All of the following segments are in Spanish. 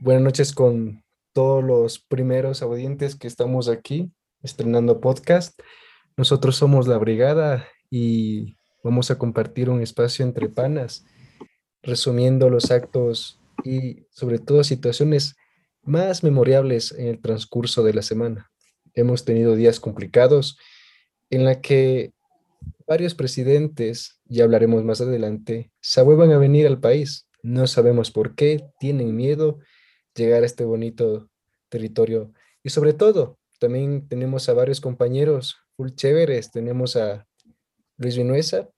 buenas noches con todos los primeros audientes que estamos aquí estrenando podcast. Nosotros somos la brigada y vamos a compartir un espacio entre panas, resumiendo los actos y sobre todo situaciones más memorables en el transcurso de la semana. Hemos tenido días complicados en la que varios presidentes, ya hablaremos más adelante, se vuelvan a venir al país. No sabemos por qué, tienen miedo llegar a este bonito territorio. Y sobre todo, también tenemos a varios compañeros full chéveres. Tenemos a Luis Vinuesa,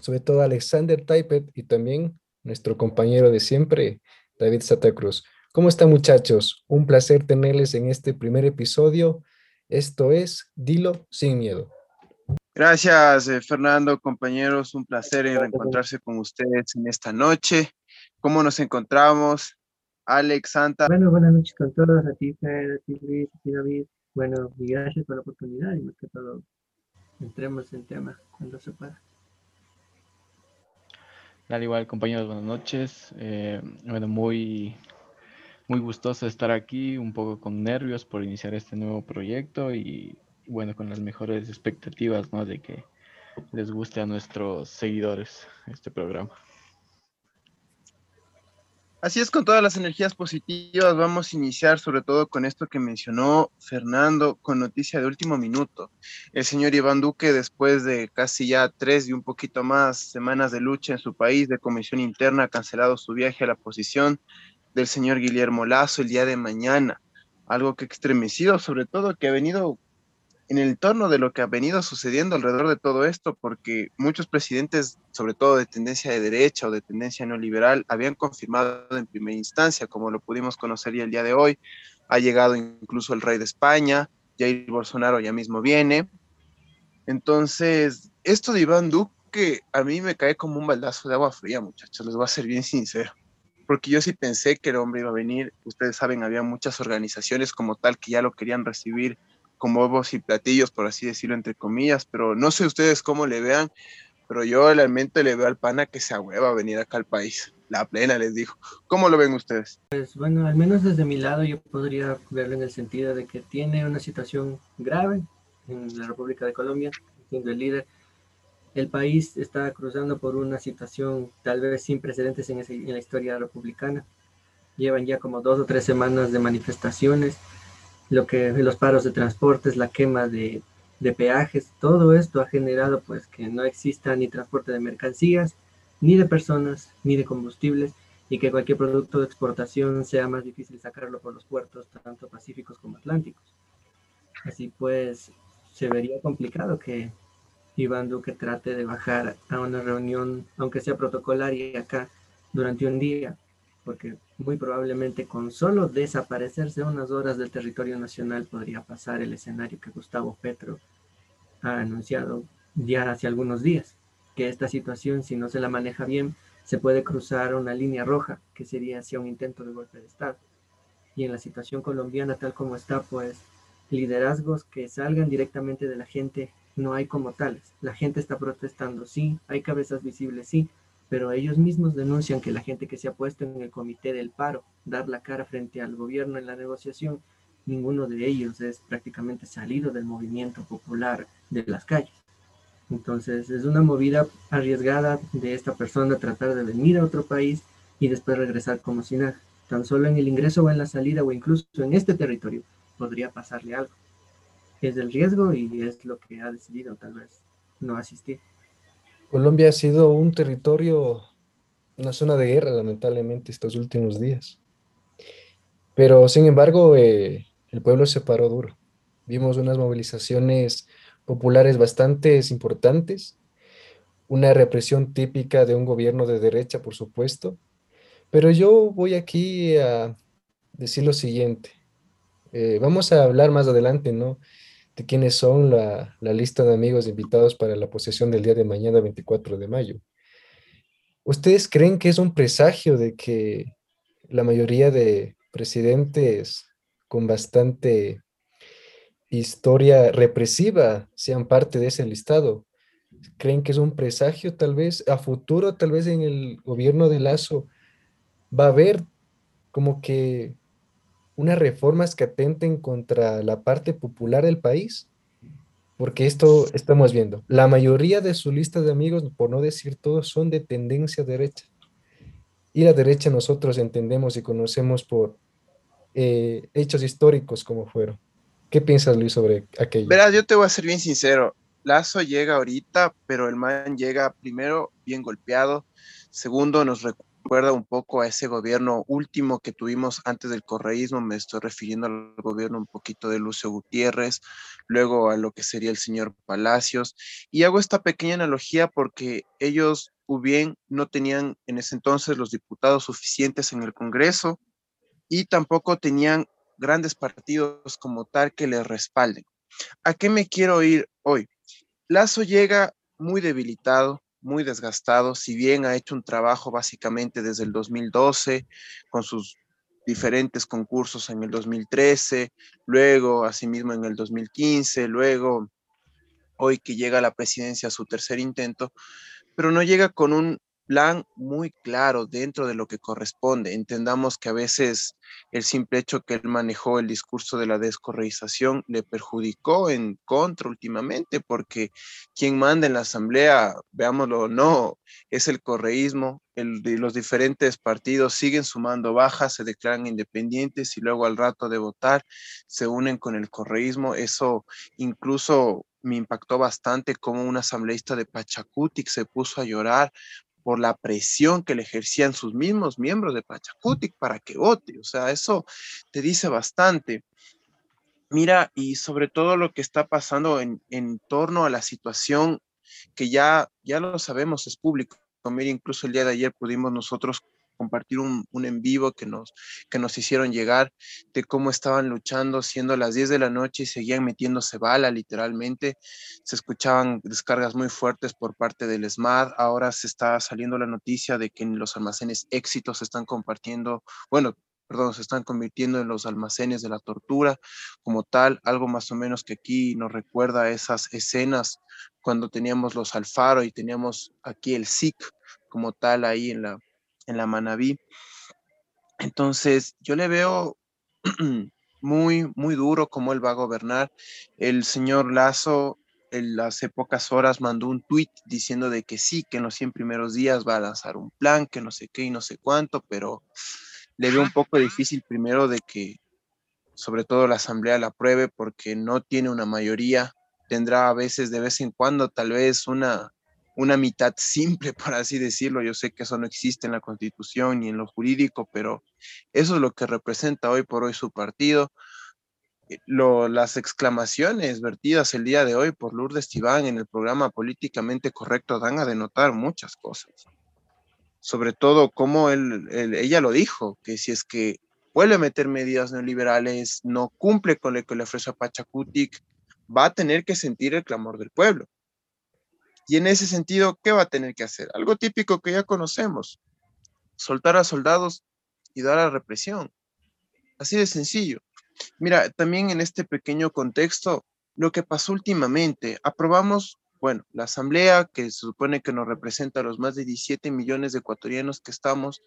sobre todo a Alexander Taipet y también nuestro compañero de siempre, David Satacruz. ¿Cómo están muchachos? Un placer tenerles en este primer episodio. Esto es Dilo sin miedo. Gracias, eh, Fernando, compañeros. Un placer reencontrarse con ustedes en esta noche. ¿Cómo nos encontramos? Alex Santa. Bueno, buenas noches con todos, a ti, Fer, a ti, Luis, a ti, David. Bueno, y gracias por la oportunidad y más que todo, entremos en tema cuando se pueda. Dale igual, compañeros, buenas noches. Eh, bueno, muy, muy gustoso estar aquí, un poco con nervios por iniciar este nuevo proyecto y bueno, con las mejores expectativas, ¿no? De que les guste a nuestros seguidores este programa. Así es, con todas las energías positivas, vamos a iniciar sobre todo con esto que mencionó Fernando, con noticia de último minuto. El señor Iván Duque, después de casi ya tres y un poquito más semanas de lucha en su país, de comisión interna, ha cancelado su viaje a la posición del señor Guillermo Lazo el día de mañana. Algo que extremecido, sobre todo que ha venido en el torno de lo que ha venido sucediendo alrededor de todo esto, porque muchos presidentes, sobre todo de tendencia de derecha o de tendencia neoliberal, habían confirmado en primera instancia, como lo pudimos conocer ya el día de hoy, ha llegado incluso el rey de España, Jair Bolsonaro ya mismo viene. Entonces, esto de Iván Duque a mí me cae como un baldazo de agua fría, muchachos, les voy a ser bien sincero. Porque yo sí pensé que el hombre iba a venir, ustedes saben, había muchas organizaciones como tal que ya lo querían recibir como huevos y platillos, por así decirlo, entre comillas, pero no sé ustedes cómo le vean, pero yo realmente le veo al pana que se ahueva a venir acá al país. La plena, les dijo. ¿Cómo lo ven ustedes? Pues bueno, al menos desde mi lado yo podría verlo en el sentido de que tiene una situación grave en la República de Colombia, siendo el líder. El país está cruzando por una situación tal vez sin precedentes en, en la historia republicana. Llevan ya como dos o tres semanas de manifestaciones lo que los paros de transportes, la quema de, peajes, todo esto ha generado pues que no exista ni transporte de mercancías, ni de personas, ni de combustibles, y que cualquier producto de exportación sea más difícil sacarlo por los puertos, tanto pacíficos como atlánticos. Así pues, se vería complicado que Iván Duque trate de bajar a una reunión, aunque sea protocolaria acá, durante un día, porque muy probablemente con solo desaparecerse unas horas del territorio nacional podría pasar el escenario que Gustavo Petro ha anunciado ya hace algunos días, que esta situación, si no se la maneja bien, se puede cruzar una línea roja, que sería hacia un intento de golpe de Estado. Y en la situación colombiana tal como está, pues liderazgos que salgan directamente de la gente no hay como tales. La gente está protestando, sí, hay cabezas visibles, sí, pero ellos mismos denuncian que la gente que se ha puesto en el comité del paro, dar la cara frente al gobierno en la negociación, ninguno de ellos es prácticamente salido del movimiento popular de las calles. Entonces es una movida arriesgada de esta persona tratar de venir a otro país y después regresar como si nada. Tan solo en el ingreso o en la salida o incluso en este territorio podría pasarle algo. Es el riesgo y es lo que ha decidido tal vez no asistir. Colombia ha sido un territorio, una zona de guerra, lamentablemente, estos últimos días. Pero, sin embargo, eh, el pueblo se paró duro. Vimos unas movilizaciones populares bastante importantes, una represión típica de un gobierno de derecha, por supuesto. Pero yo voy aquí a decir lo siguiente. Eh, vamos a hablar más adelante, ¿no? De quiénes son la, lista de amigos invitados para la posesión del día de mañana, 24 de mayo. ¿Ustedes creen que es un presagio de que la mayoría de presidentes con bastante historia represiva sean parte de ese listado? ¿Creen que es un presagio tal vez a futuro, tal vez en el gobierno de Lazo va a haber como que unas reformas que atenten contra la parte popular del país, porque esto estamos viendo. La mayoría de su lista de amigos, por no decir todos, son de tendencia derecha. Y la derecha nosotros entendemos y conocemos por eh, hechos históricos como fueron. ¿Qué piensas, Luis, sobre aquello? Verás, yo te voy a ser bien sincero. Lazo llega ahorita, pero el man llega primero bien golpeado. Segundo, nos recuerda un poco a ese gobierno último que tuvimos antes del correísmo. Me estoy refiriendo al gobierno un poquito de Lucio Gutiérrez, luego a lo que sería el señor Palacios. Y hago esta pequeña analogía porque ellos, bien, no tenían en ese entonces los diputados suficientes en el Congreso y tampoco tenían grandes partidos como tal que le respalden. ¿A qué me quiero ir hoy? Lazo llega muy debilitado, muy desgastado, si bien ha hecho un trabajo básicamente desde el 2012 con sus diferentes concursos en el 2013, luego asimismo en el 2015, luego hoy que llega a la presidencia su tercer intento, pero no llega con un plan muy claro dentro de lo que corresponde. Entendamos que a veces el simple hecho que él manejó el discurso de la descorreización le perjudicó en contra últimamente, porque quien manda en la asamblea, veámoslo o no, es el correísmo. Los diferentes partidos siguen sumando bajas, se declaran independientes y luego al rato de votar se unen con el correísmo. Eso incluso me impactó bastante como un asambleísta de Pachacutic se puso a llorar por la presión que le ejercían sus mismos miembros de Pachacutic para que vote. O sea, eso te dice bastante. Mira, y sobre todo lo que está pasando en, en torno a la situación que ya, ya lo sabemos, es público. Mira, incluso el día de ayer pudimos nosotros compartir un, en vivo que nos, que nos hicieron llegar de cómo estaban luchando siendo las 10 de la noche y seguían metiéndose bala literalmente. Se escuchaban descargas muy fuertes por parte del SMAD. Ahora se está saliendo la noticia de que en los almacenes éxitos se están compartiendo, bueno, perdón, se están convirtiendo en los almacenes de la tortura como tal, algo más o menos que aquí nos recuerda esas escenas cuando teníamos los Alfaro y teníamos aquí el SIC como tal ahí en la, en la Manabí. Entonces, yo le veo muy, muy duro cómo él va a gobernar. El señor Lazo, en hace pocas horas mandó un tuit diciendo de que sí, que en los 100 primeros días va a lanzar un plan, que no sé qué y no sé cuánto, pero le veo un poco difícil primero de que sobre todo la asamblea la apruebe porque no tiene una mayoría, tendrá a veces de vez en cuando tal vez una una mitad simple, por así decirlo. Yo sé que eso no existe en la constitución ni en lo jurídico, pero eso es lo que representa hoy por hoy su partido. Eh, lo, las exclamaciones vertidas el día de hoy por Lourdes Tibán en el programa Políticamente Correcto dan a denotar muchas cosas. Sobre todo como ella lo dijo, que si es que vuelve a meter medidas neoliberales, no cumple con lo que le ofrece a Pachacutic, va a tener que sentir el clamor del pueblo y en ese sentido, ¿qué va a tener que hacer? Algo típico que ya conocemos, soltar a soldados y dar a represión. Así de sencillo. Mira, también en este pequeño contexto, lo que pasó últimamente, aprobamos, bueno, la asamblea que se supone que nos representa a los más de 17 millones de ecuatorianos que estamos,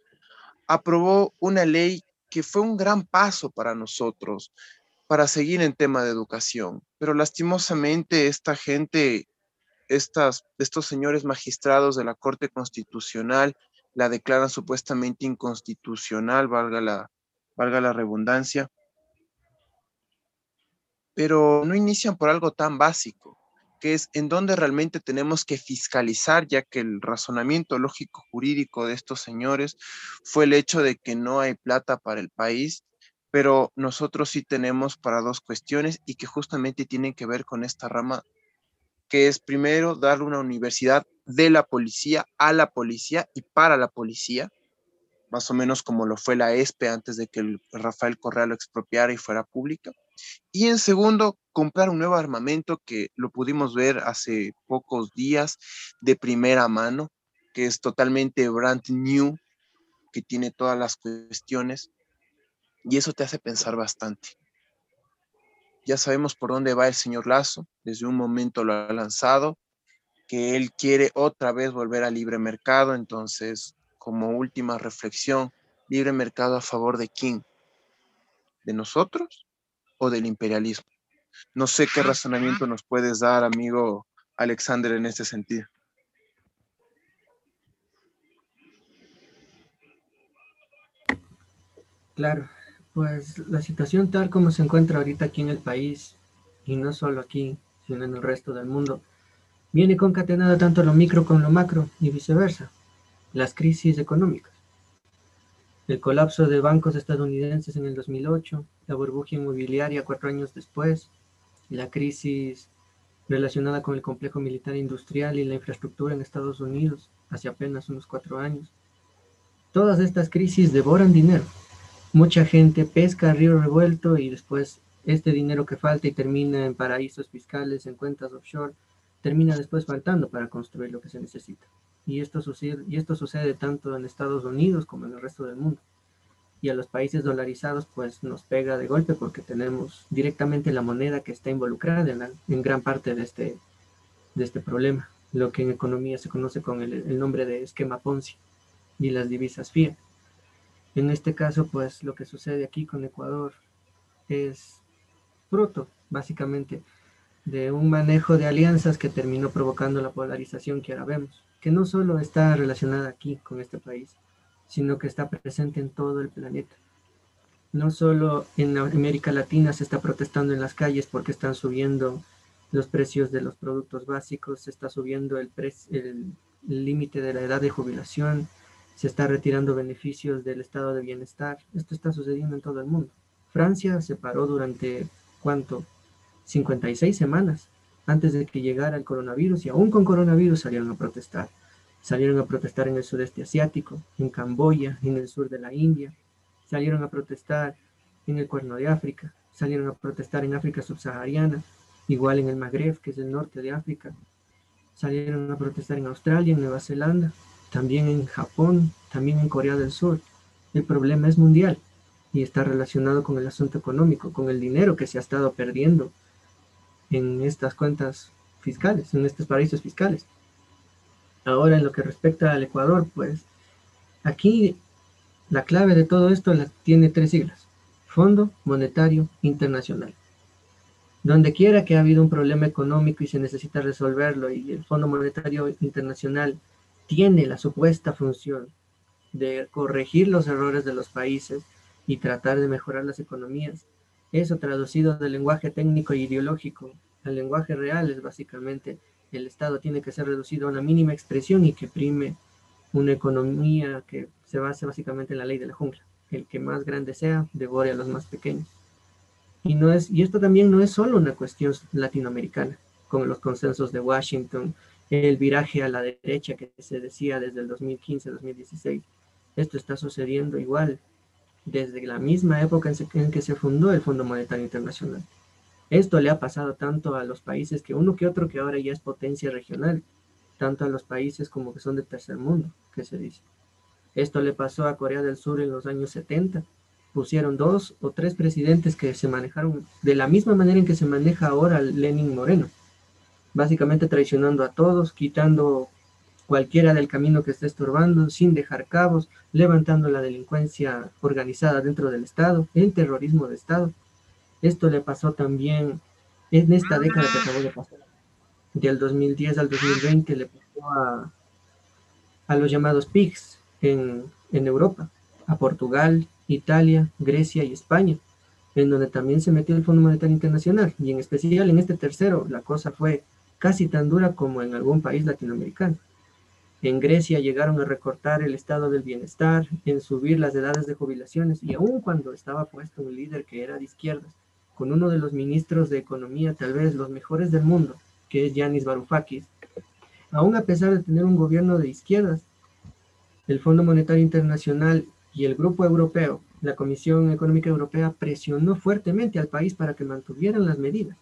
aprobó una ley que fue un gran paso para nosotros, para seguir en tema de educación. Pero lastimosamente esta gente estas, estos señores magistrados de la Corte Constitucional la declaran supuestamente inconstitucional, valga la, valga la redundancia, pero no inician por algo tan básico, que es en dónde realmente tenemos que fiscalizar, ya que el razonamiento lógico jurídico de estos señores fue el hecho de que no hay plata para el país, pero nosotros sí tenemos para dos cuestiones y que justamente tienen que ver con esta rama que es primero darle una universidad de la policía a la policía y para la policía, más o menos como lo fue la ESPE antes de que el Rafael Correa lo expropiara y fuera pública. Y en segundo, comprar un nuevo armamento que lo pudimos ver hace pocos días de primera mano, que es totalmente brand new, que tiene todas las cuestiones. Y eso te hace pensar bastante. Ya sabemos por dónde va el señor Lazo, desde un momento lo ha lanzado, que él quiere otra vez volver al libre mercado, entonces como última reflexión, libre mercado a favor de quién? ¿De nosotros o del imperialismo? No sé qué razonamiento nos puedes dar, amigo Alexander, en este sentido. Claro, pues la situación tal como se encuentra ahorita aquí en el país, y no solo aquí, sino en el resto del mundo, viene concatenada tanto lo micro con lo macro y viceversa. Las crisis económicas. El colapso de bancos estadounidenses en el 2008, la burbuja inmobiliaria cuatro años después, la crisis relacionada con el complejo militar industrial y la infraestructura en Estados Unidos hace apenas unos cuatro años. Todas estas crisis devoran dinero. Mucha gente pesca río revuelto y después este dinero que falta y termina en paraísos fiscales, en cuentas offshore, termina después faltando para construir lo que se necesita. Y esto sucede, y esto sucede tanto en Estados Unidos como en el resto del mundo y a los países dolarizados pues nos pega de golpe porque tenemos directamente la moneda que está involucrada en, gran parte de este, de este problema, lo que en economía se conoce con el, nombre de esquema Ponzi y las divisas fiat. En este caso pues lo que sucede aquí con Ecuador es fruto básicamente de un manejo de alianzas que terminó provocando la polarización que ahora vemos, que no solo está relacionada aquí con este país, sino que está presente en todo el planeta. No solo en América Latina se está protestando en las calles porque están subiendo los precios de los productos básicos, se está subiendo el límite de la edad de jubilación, se está retirando beneficios del estado de bienestar. Esto está sucediendo en todo el mundo. Francia se paró durante, ¿cuánto? 56 semanas antes de que llegara el coronavirus y aún con coronavirus salieron a protestar. Salieron a protestar en el sudeste asiático, en Camboya, en el sur de la India. Salieron a protestar en el Cuerno de África. Salieron a protestar en África subsahariana, igual en el Magreb, que es el norte de África. Salieron a protestar en Australia, en Nueva Zelanda, también en Japón, también en Corea del Sur. El problema es mundial y está relacionado con el asunto económico, con el dinero que se ha estado perdiendo en estas cuentas fiscales, en estos paraísos fiscales. Ahora, en lo que respecta al Ecuador, pues aquí la clave de todo esto la tiene tres siglas. Fondo Monetario Internacional. Donde quiera que ha habido un problema económico y se necesita resolverlo y el Fondo Monetario Internacional tiene la supuesta función de corregir los errores de los países y tratar de mejorar las economías, eso traducido del lenguaje técnico e ideológico al lenguaje real es básicamente el Estado tiene que ser reducido a una mínima expresión y que prime una economía que se base básicamente en la ley de la jungla. El que más grande sea, devore a los más pequeños. Y, no es, y esto también no es solo una cuestión latinoamericana, como los consensos de Washington, el viraje a la derecha que se decía desde el 2015-2016. Esto está sucediendo igual desde la misma época en que se fundó el Fondo Monetario Internacional. Esto le ha pasado tanto a los países que uno que otro que ahora ya es potencia regional, tanto a los países como que son de tercer mundo, que se dice. Esto le pasó a Corea del Sur en los años 70. Pusieron dos o tres presidentes que se manejaron de la misma manera en que se maneja ahora Lenin Moreno, básicamente traicionando a todos, quitando cualquiera del camino que esté estorbando, sin dejar cabos, levantando la delincuencia organizada dentro del Estado, el terrorismo de Estado. Esto le pasó también en esta década que acabó de pasar. Del 2010 al 2020 le pasó a, a los llamados PIGs en, en Europa, a Portugal, Italia, Grecia y España, en donde también se metió el Fondo Monetario Internacional. Y en especial en este tercero, la cosa fue casi tan dura como en algún país latinoamericano. En Grecia llegaron a recortar el estado del bienestar, en subir las edades de jubilaciones, y aun cuando estaba puesto un líder que era de izquierdas, con uno de los ministros de Economía, tal vez los mejores del mundo, que es Yanis Varoufakis, aún a pesar de tener un gobierno de izquierdas, el Fondo Monetario Internacional y el Grupo Europeo, la Comisión Económica Europea, presionó fuertemente al país para que mantuvieran las medidas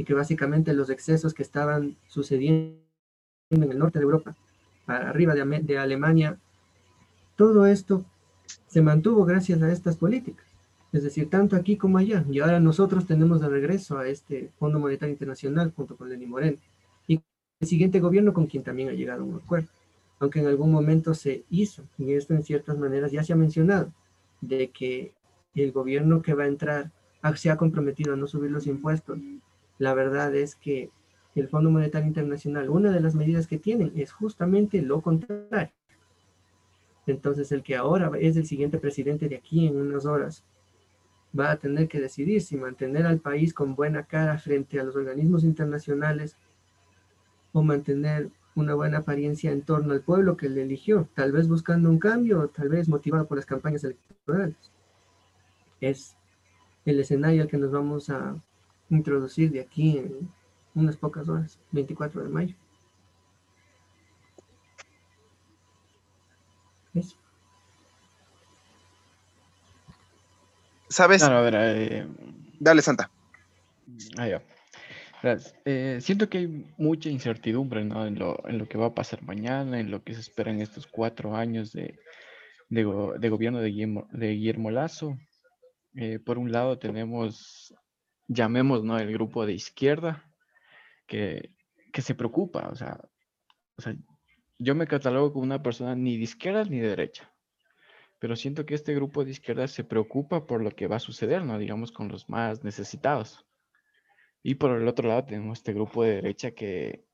y que básicamente los excesos que estaban sucediendo en el norte de Europa, para arriba de, de Alemania, todo esto se mantuvo gracias a estas políticas. Es decir, tanto aquí como allá. Y ahora nosotros tenemos de regreso a este Fondo Monetario Internacional junto con Lenín Moreno. Y el siguiente gobierno con quien también ha llegado a un acuerdo, aunque en algún momento se hizo, y esto en ciertas maneras ya se ha mencionado, de que el gobierno que va a entrar se ha comprometido a no subir los impuestos, la verdad es que el Fondo Monetario Internacional, una de las medidas que tienen es justamente lo contrario. Entonces, el que ahora es el siguiente presidente de aquí en unas horas va a tener que decidir si mantener al país con buena cara frente a los organismos internacionales o mantener una buena apariencia en torno al pueblo que le eligió, tal vez buscando un cambio, tal vez motivado por las campañas electorales. Es el escenario al que nos vamos a introducir de aquí en unas pocas horas, 24 de mayo. ¿Sabes? a ver, eh, Dale, Santa. Ah, ya. Eh, siento que hay mucha incertidumbre ¿no? en, lo, en, lo, que va a pasar mañana, en lo que se espera en estos cuatro años de, de, de gobierno de Guillermo, de Guillermo Lazo. Eh, por un lado tenemos, llamemos, ¿no? el grupo de izquierda, que, que se preocupa, o sea, o sea, yo me catalogo como una persona ni de izquierda ni de derecha, pero siento que este grupo de izquierda se preocupa por lo que va a suceder, ¿no? Digamos, con los más necesitados. Y por el otro lado tenemos este grupo de derecha que,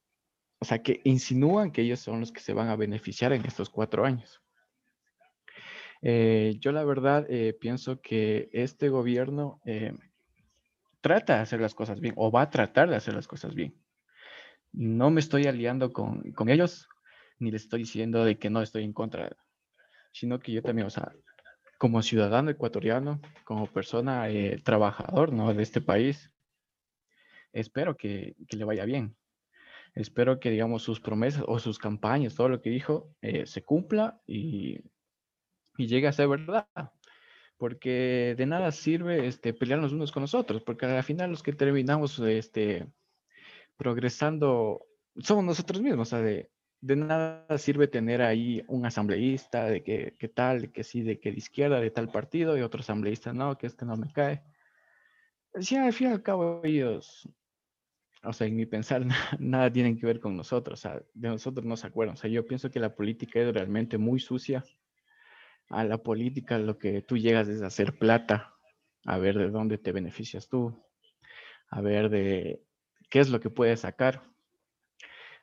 o sea, que insinúan que ellos son los que se van a beneficiar en estos cuatro años. Eh, yo la verdad eh, pienso que este gobierno eh, trata de hacer las cosas bien o va a tratar de hacer las cosas bien. No me estoy aliando con, con ellos, ni les estoy diciendo de que no estoy en contra, sino que yo también, o sea, como ciudadano ecuatoriano, como persona trabajador ¿no? de este país, espero que, que, le vaya bien. Espero que, digamos, sus promesas o sus campañas, todo lo que dijo, se cumpla y y llegue a ser verdad. Porque de nada sirve este, pelearnos unos con nosotros, porque al final los que terminamos este, progresando somos nosotros mismos. O sea, de, de nada sirve tener ahí un asambleísta de que, que, tal, que sí, de que de izquierda, de tal partido, y otro asambleísta, no, que este no me cae. Sí, al fin y al cabo ellos, o sea, en mi pensar, nada, nada tienen que ver con nosotros, o sea, de nosotros no se acuerdan. O sea, yo pienso que la política es realmente muy sucia a la política lo que tú llegas es hacer plata, a ver de dónde te beneficias tú, a ver de qué es lo que puedes sacar.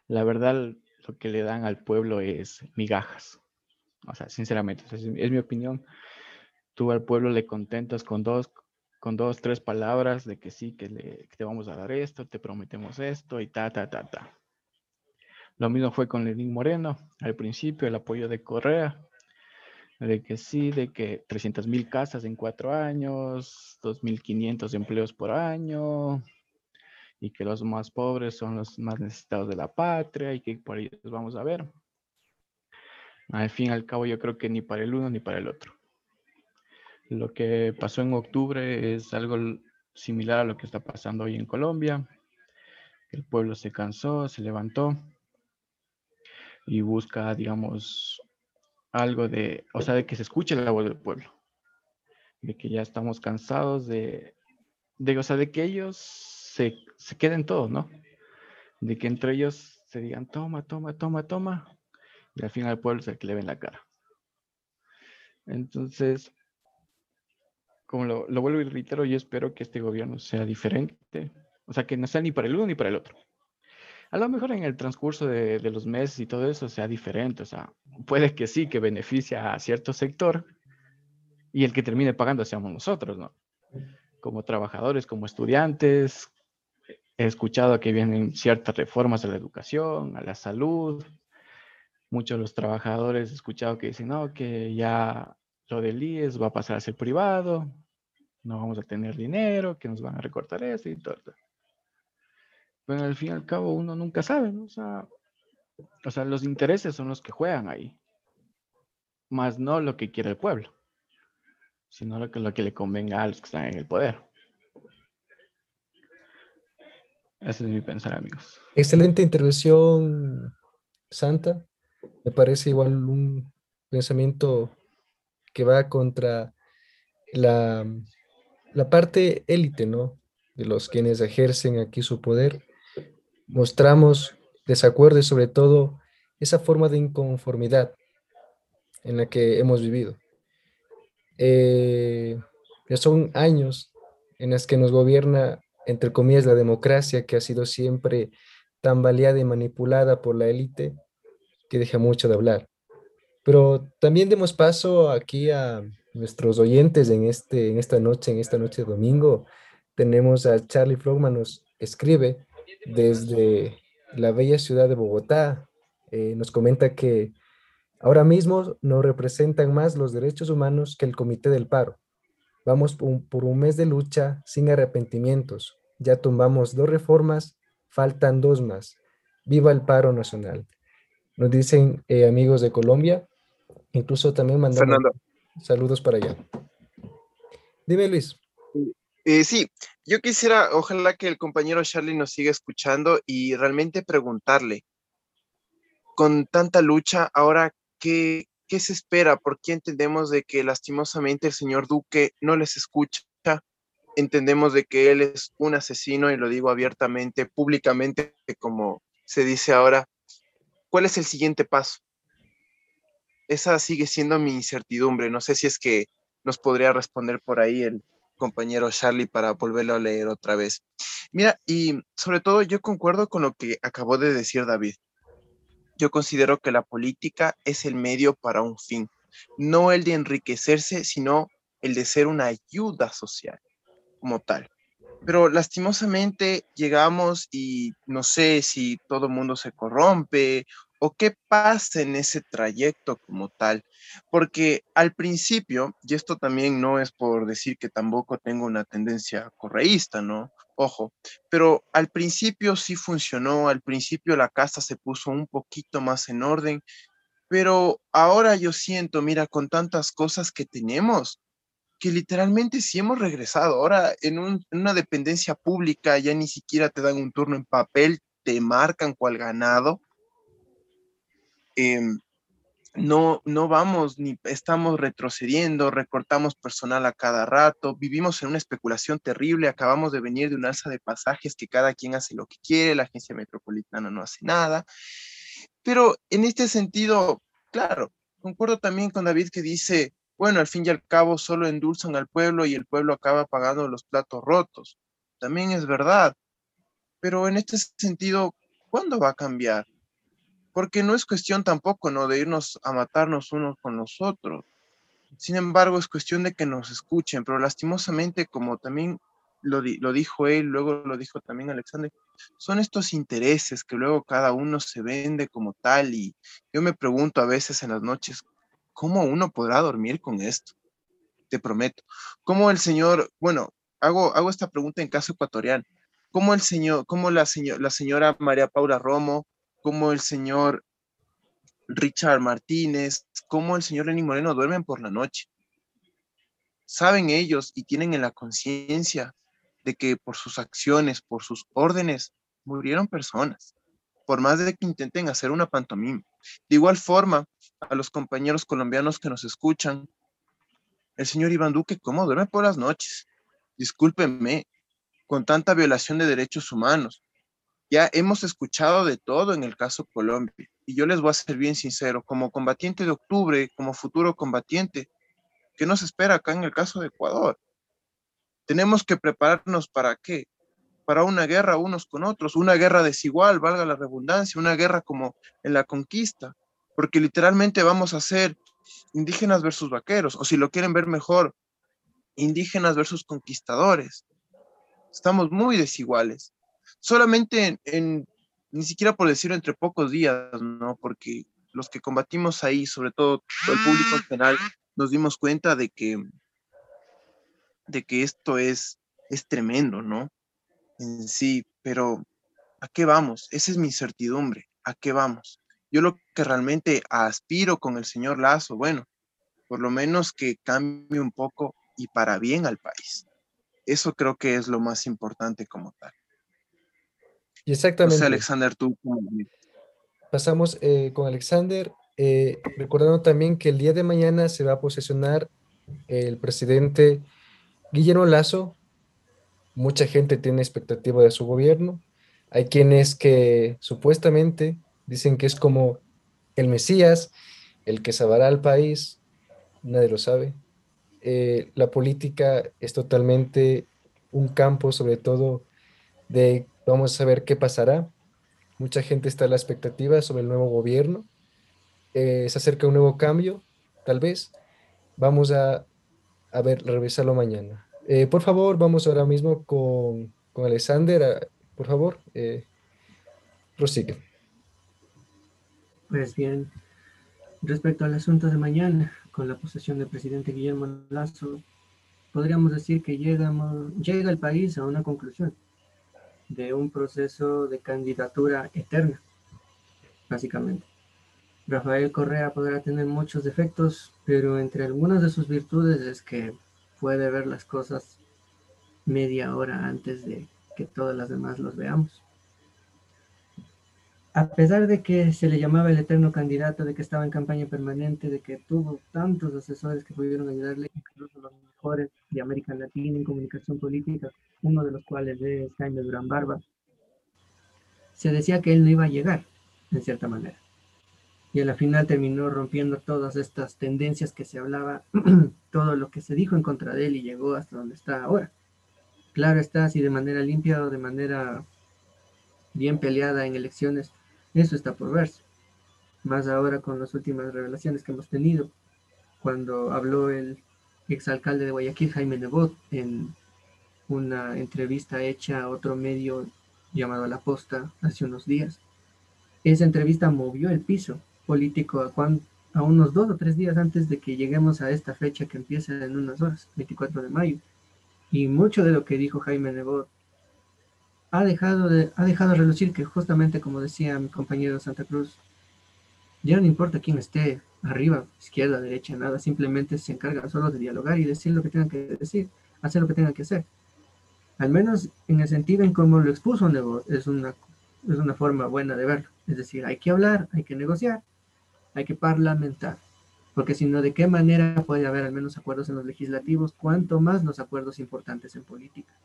La verdad, lo que le dan al pueblo es migajas. O sea, sinceramente, es, mi opinión. Tú al pueblo le contentas con dos, con dos, tres palabras de que sí, que, le, que te vamos a dar esto, te prometemos esto y ta, ta, ta, ta. Lo mismo fue con Lenín Moreno. Al principio, el apoyo de Correa de que sí, de que 300 mil casas en cuatro años, 2.500 empleos por año, y que los más pobres son los más necesitados de la patria y que por ahí los vamos a ver. Al fin y al cabo yo creo que ni para el uno ni para el otro. Lo que pasó en octubre es algo similar a lo que está pasando hoy en Colombia. El pueblo se cansó, se levantó y busca, digamos, algo de, o sea, de que se escuche la voz del pueblo, de que ya estamos cansados de, de o sea, de que ellos se, se queden todos, ¿no? De que entre ellos se digan, toma, toma, toma, toma, y al final al pueblo es el que le ven la cara. Entonces, como lo, lo vuelvo y reitero, yo espero que este gobierno sea diferente, o sea, que no sea ni para el uno ni para el otro a lo mejor en el transcurso de, los meses y todo eso sea diferente, o sea, puede que sí, que beneficia a cierto sector y el que termine pagando seamos nosotros, ¿no? Como trabajadores, como estudiantes, he escuchado que vienen ciertas reformas a la educación, a la salud. Muchos de los trabajadores he escuchado que dicen, no, que ya lo del IES va a pasar a ser privado, no vamos a tener dinero, que nos van a recortar eso y todo. Pero al fin y al cabo uno nunca sabe, ¿no? O sea, los intereses son los que juegan ahí. Más no lo que quiere el pueblo, sino lo que, lo que le convenga a los que están en el poder. Ese es mi pensar, amigos. Excelente intervención, Santa. Me parece igual un pensamiento que va contra la, la parte élite, ¿no? De los quienes ejercen aquí su poder mostramos desacuerdo y sobre todo esa forma de inconformidad en la que hemos vivido. eh, ya son años en los que nos gobierna, entre comillas, la democracia, que ha sido siempre tan baleada y manipulada por la élite, que deja mucho de hablar. Pero también demos paso aquí a nuestros oyentes en, este, en esta noche, en esta noche de domingo. Tenemos a Charlie Frogman, nos escribe desde la bella ciudad de Bogotá. Eh, nos comenta que ahora mismo no representan más los derechos humanos que el Comité del Paro. Vamos por un mes de lucha sin arrepentimientos. Ya tumbamos dos reformas, faltan dos más. Viva el paro nacional. Nos dicen eh, amigos de Colombia, incluso también mandamos saludos para allá. Dime Luis. Eh, sí, yo quisiera, ojalá que el compañero Charlie nos siga escuchando y realmente preguntarle, con tanta lucha, ahora, ¿qué, ¿qué se espera? ¿Por qué entendemos de que lastimosamente el señor Duque no les escucha? Entendemos de que él es un asesino y lo digo abiertamente, públicamente, como se dice ahora. ¿Cuál es el siguiente paso? Esa sigue siendo mi incertidumbre. No sé si es que nos podría responder por ahí el compañero Charlie para volverlo a leer otra vez. Mira, y sobre todo yo concuerdo con lo que acabó de decir David. Yo considero que la política es el medio para un fin, no el de enriquecerse, sino el de ser una ayuda social como tal. Pero lastimosamente llegamos y no sé si todo el mundo se corrompe o qué pasa en ese trayecto como tal. Porque al principio, y esto también no es por decir que tampoco tengo una tendencia correísta, ¿no? Ojo, pero al principio sí funcionó, al principio la casa se puso un poquito más en orden, pero ahora yo siento, mira, con tantas cosas que tenemos, que literalmente sí hemos regresado. Ahora en, una dependencia pública ya ni siquiera te dan un turno en papel, te marcan cual ganado. Em, no, no vamos ni estamos retrocediendo, recortamos personal a cada rato, vivimos en una especulación terrible, acabamos de venir de un alza de pasajes que cada quien hace lo que quiere, la agencia metropolitana no hace nada. Pero en este sentido, claro, concuerdo también con David que dice, bueno, al fin y al cabo solo endulzan al pueblo y el pueblo acaba pagando los platos rotos. También es verdad. Pero en este sentido, ¿cuándo va a cambiar? Porque no es cuestión tampoco, ¿no? De irnos a matarnos unos con los otros. Sin embargo, es cuestión de que nos escuchen, pero lastimosamente, como también lo, lo dijo él, luego lo dijo también Alexander, son estos intereses que luego cada uno se vende como tal y yo me pregunto a veces en las noches, ¿cómo uno podrá dormir con esto? Te prometo. ¿Cómo el señor, bueno, hago, hago esta pregunta en caso ecuatoriano, ¿cómo el señor, cómo la, señor, la señora María Paula Romo, cómo el señor Richard Martínez, cómo el señor Lenín Moreno duermen por la noche? Saben ellos y tienen en la conciencia de que por sus acciones, por sus órdenes, murieron personas, por más de que intenten hacer una pantomima. De igual forma, a los compañeros colombianos que nos escuchan, el señor Iván Duque, ¿cómo duerme por las noches? Discúlpenme, con tanta violación de derechos humanos. Ya hemos escuchado de todo en el caso Colombia. Y yo les voy a ser bien sincero, como combatiente de octubre, como futuro combatiente, ¿qué nos espera acá en el caso de Ecuador? Tenemos que prepararnos para qué? Para una guerra unos con otros, una guerra desigual, valga la redundancia, una guerra como en la conquista, porque literalmente vamos a ser indígenas versus vaqueros, o si lo quieren ver mejor, indígenas versus conquistadores. Estamos muy desiguales. Solamente en, ni siquiera por decirlo entre pocos días, ¿no? Porque los que combatimos ahí, sobre todo el público en general, nos dimos cuenta de que, de que esto es, es tremendo, ¿no? En sí, pero ¿a qué vamos? Esa es mi incertidumbre. ¿A qué vamos? Yo lo que realmente aspiro con el señor Lazo, bueno, por lo menos que cambie un poco y para bien al país. Eso creo que es lo más importante como tal. Y exactamente. Alexander, tú. Pasamos eh, con Alexander, eh, recordando también que el día de mañana se va a posesionar el presidente Guillermo Lazo. Mucha gente tiene expectativa de su gobierno. Hay quienes que supuestamente Dicen que es como el Mesías, el que salvará al país, nadie lo sabe. eh, la política es totalmente un campo, sobre todo, de vamos a ver qué pasará. Mucha gente está a la expectativa sobre el nuevo gobierno. Eh, se acerca un nuevo cambio, tal vez. Vamos a, a ver, revisarlo mañana. Eh, por favor, vamos ahora mismo con, con Alexander. Ah, por favor, eh, prosigue. Pues bien, respecto al asunto de mañana, con la posesión del presidente Guillermo Lazo, podríamos decir que llegamos, llega el país a una conclusión de un proceso de candidatura eterna, básicamente. Rafael Correa podrá tener muchos defectos, pero entre algunas de sus virtudes es que puede ver las cosas media hora antes de que todas las demás los veamos. A pesar de que se le llamaba el eterno candidato, de que estaba en campaña permanente, de que tuvo tantos asesores que pudieron ayudarle, incluso los mejores de América Latina en comunicación política, uno de los cuales es Jaime Durán Barba, se decía que él no iba a llegar, en cierta manera y a la final terminó rompiendo todas estas tendencias que se hablaba, todo lo que se dijo en contra de él y llegó hasta donde está ahora. Claro está, si de manera limpia o de manera bien peleada en elecciones, eso está por verse. Más ahora con las últimas revelaciones que hemos tenido, cuando habló el exalcalde de Guayaquil, Jaime Nebot, en una entrevista hecha a otro medio llamado La Posta hace unos días. Esa entrevista movió el piso político a, unos dos o tres días antes de que lleguemos a esta fecha que empieza en unas horas, 24 de mayo. Y mucho de lo que dijo Jaime Nebot ha dejado de, ha dejado relucir que justamente como decía mi compañero Santa Cruz, ya no importa quién esté arriba, izquierda, derecha, nada, simplemente se encarga solo de dialogar y decir lo que tengan que decir, hacer lo que tengan que hacer. Al menos en el sentido en cómo lo expuso Nebot, es una, es una forma buena de verlo. Es decir, hay que hablar, hay que negociar, hay que parlamentar, porque si no, ¿de qué manera puede haber al menos acuerdos en los legislativos? Cuanto más los acuerdos importantes en política.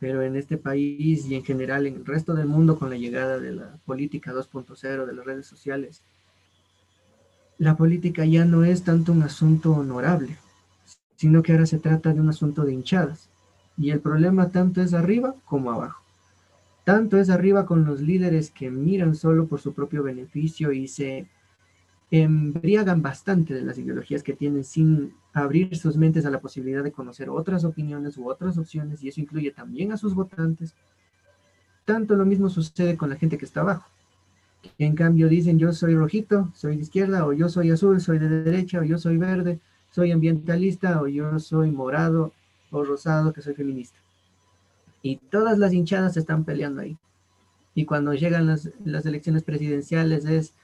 Pero en este país y en general en el resto del mundo con la llegada de la política 2.0, de las redes sociales, la política ya no es tanto un asunto honorable, sino que ahora se trata de un asunto de hinchadas. Y el problema tanto es arriba como abajo. Tanto es arriba con los líderes que miran solo por su propio beneficio y se embriagan bastante de las ideologías que tienen sin abrir sus mentes a la posibilidad de conocer otras opiniones u otras opciones, y eso incluye también a sus votantes. Tanto lo mismo sucede con la gente que está abajo. Que en cambio dicen yo soy rojito, soy de izquierda, o yo soy azul, soy de derecha, o yo soy verde, soy ambientalista, o yo soy morado o rosado, que soy feminista. Y todas las hinchadas están peleando ahí. Y cuando llegan las, las elecciones presidenciales es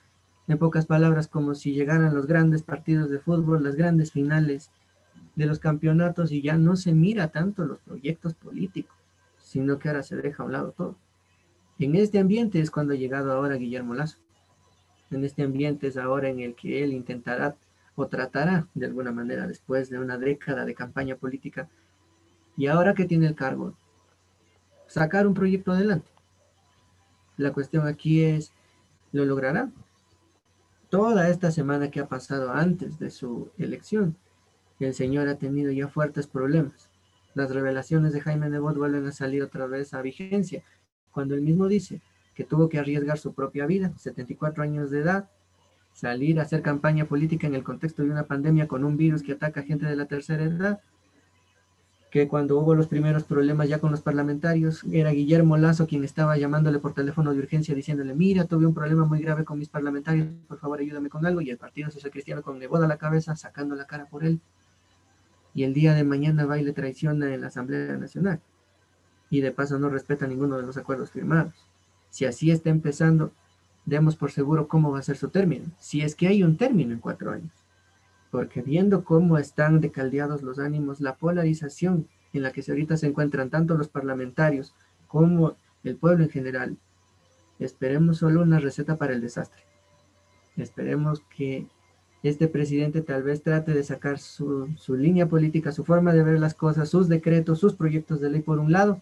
en pocas palabras, como si llegaran los grandes partidos de fútbol, las grandes finales de los campeonatos y ya no se mira tanto los proyectos políticos, sino que ahora se deja a un lado todo. En este ambiente es cuando ha llegado ahora Guillermo Lazo. En este ambiente es ahora en el que él intentará o tratará de alguna manera después de una década de campaña política y ahora que tiene el cargo, sacar un proyecto adelante. La cuestión aquí es, ¿lo logrará? Toda esta semana que ha pasado antes de su elección, el señor ha tenido ya fuertes problemas. Las revelaciones de Jaime Nebot vuelven a salir otra vez a vigencia, cuando él mismo dice que tuvo que arriesgar su propia vida, 74 años de edad, salir a hacer campaña política en el contexto de una pandemia con un virus que ataca a gente de la tercera edad, que cuando hubo los primeros problemas ya con los parlamentarios, era Guillermo Lazo quien estaba llamándole por teléfono de urgencia diciéndole, mira, tuve un problema muy grave con mis parlamentarios, por favor ayúdame con algo, y el Partido Social Cristiano con Neboda a la cabeza, sacando la cara por él, y el día de mañana va y le traiciona en la Asamblea Nacional, y de paso no respeta ninguno de los acuerdos firmados. Si así está empezando, demos por seguro cómo va a ser su término, si es que hay un término en cuatro años porque viendo cómo están decaldeados los ánimos, la polarización en la que ahorita se encuentran tanto los parlamentarios como el pueblo en general, esperemos solo una receta para el desastre. Esperemos que este presidente tal vez trate de sacar su, su, línea política, su forma de ver las cosas, sus decretos, sus proyectos de ley por un lado,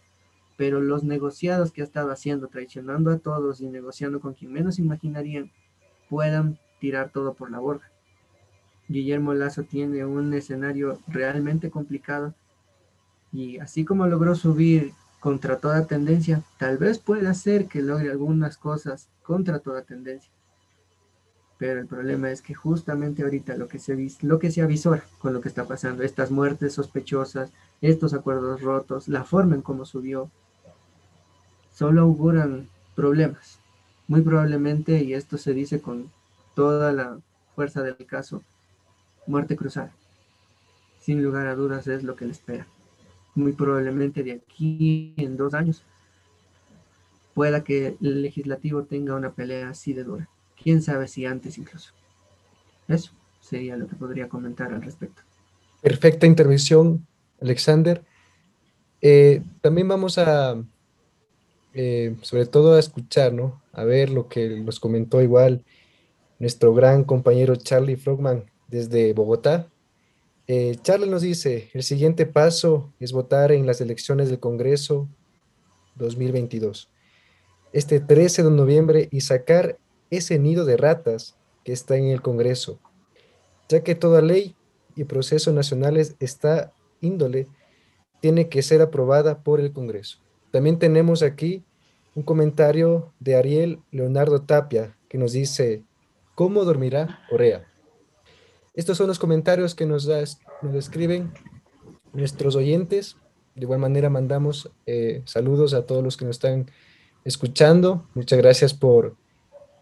pero los negociados que ha estado haciendo, traicionando a todos y negociando con quien menos imaginarían, puedan tirar todo por la borda Guillermo Lazo tiene un escenario realmente complicado y así como logró subir contra toda tendencia, tal vez pueda ser que logre algunas cosas contra toda tendencia. Pero el problema es que justamente ahorita lo que se, lo que se avisora con lo que está pasando, estas muertes sospechosas, estos acuerdos rotos, la forma en cómo subió, solo auguran problemas. Muy probablemente, y esto se dice con toda la fuerza del caso, muerte cruzada. Sin lugar a dudas es lo que le espera. Muy probablemente de aquí en dos años pueda que el legislativo tenga una pelea así de dura. Quién sabe si antes incluso. Eso sería lo que podría comentar al respecto. Perfecta intervención, Alexander. Eh, también vamos a, eh, sobre todo a escuchar, ¿no? A ver lo que nos comentó igual nuestro gran compañero Charlie Frogman desde Bogotá. Eh, Charlie nos dice, el siguiente paso es votar en las elecciones del Congreso 2022, este 13 de noviembre, y sacar ese nido de ratas que está en el Congreso, ya que toda ley y procesos nacionales está índole tiene que ser aprobada por el Congreso. También tenemos aquí un comentario de Ariel Leonardo Tapia que nos dice, ¿cómo dormirá Corea? Estos son los comentarios que nos, nos escriben nuestros oyentes. De igual manera mandamos eh, saludos a todos los que nos están escuchando. Muchas gracias por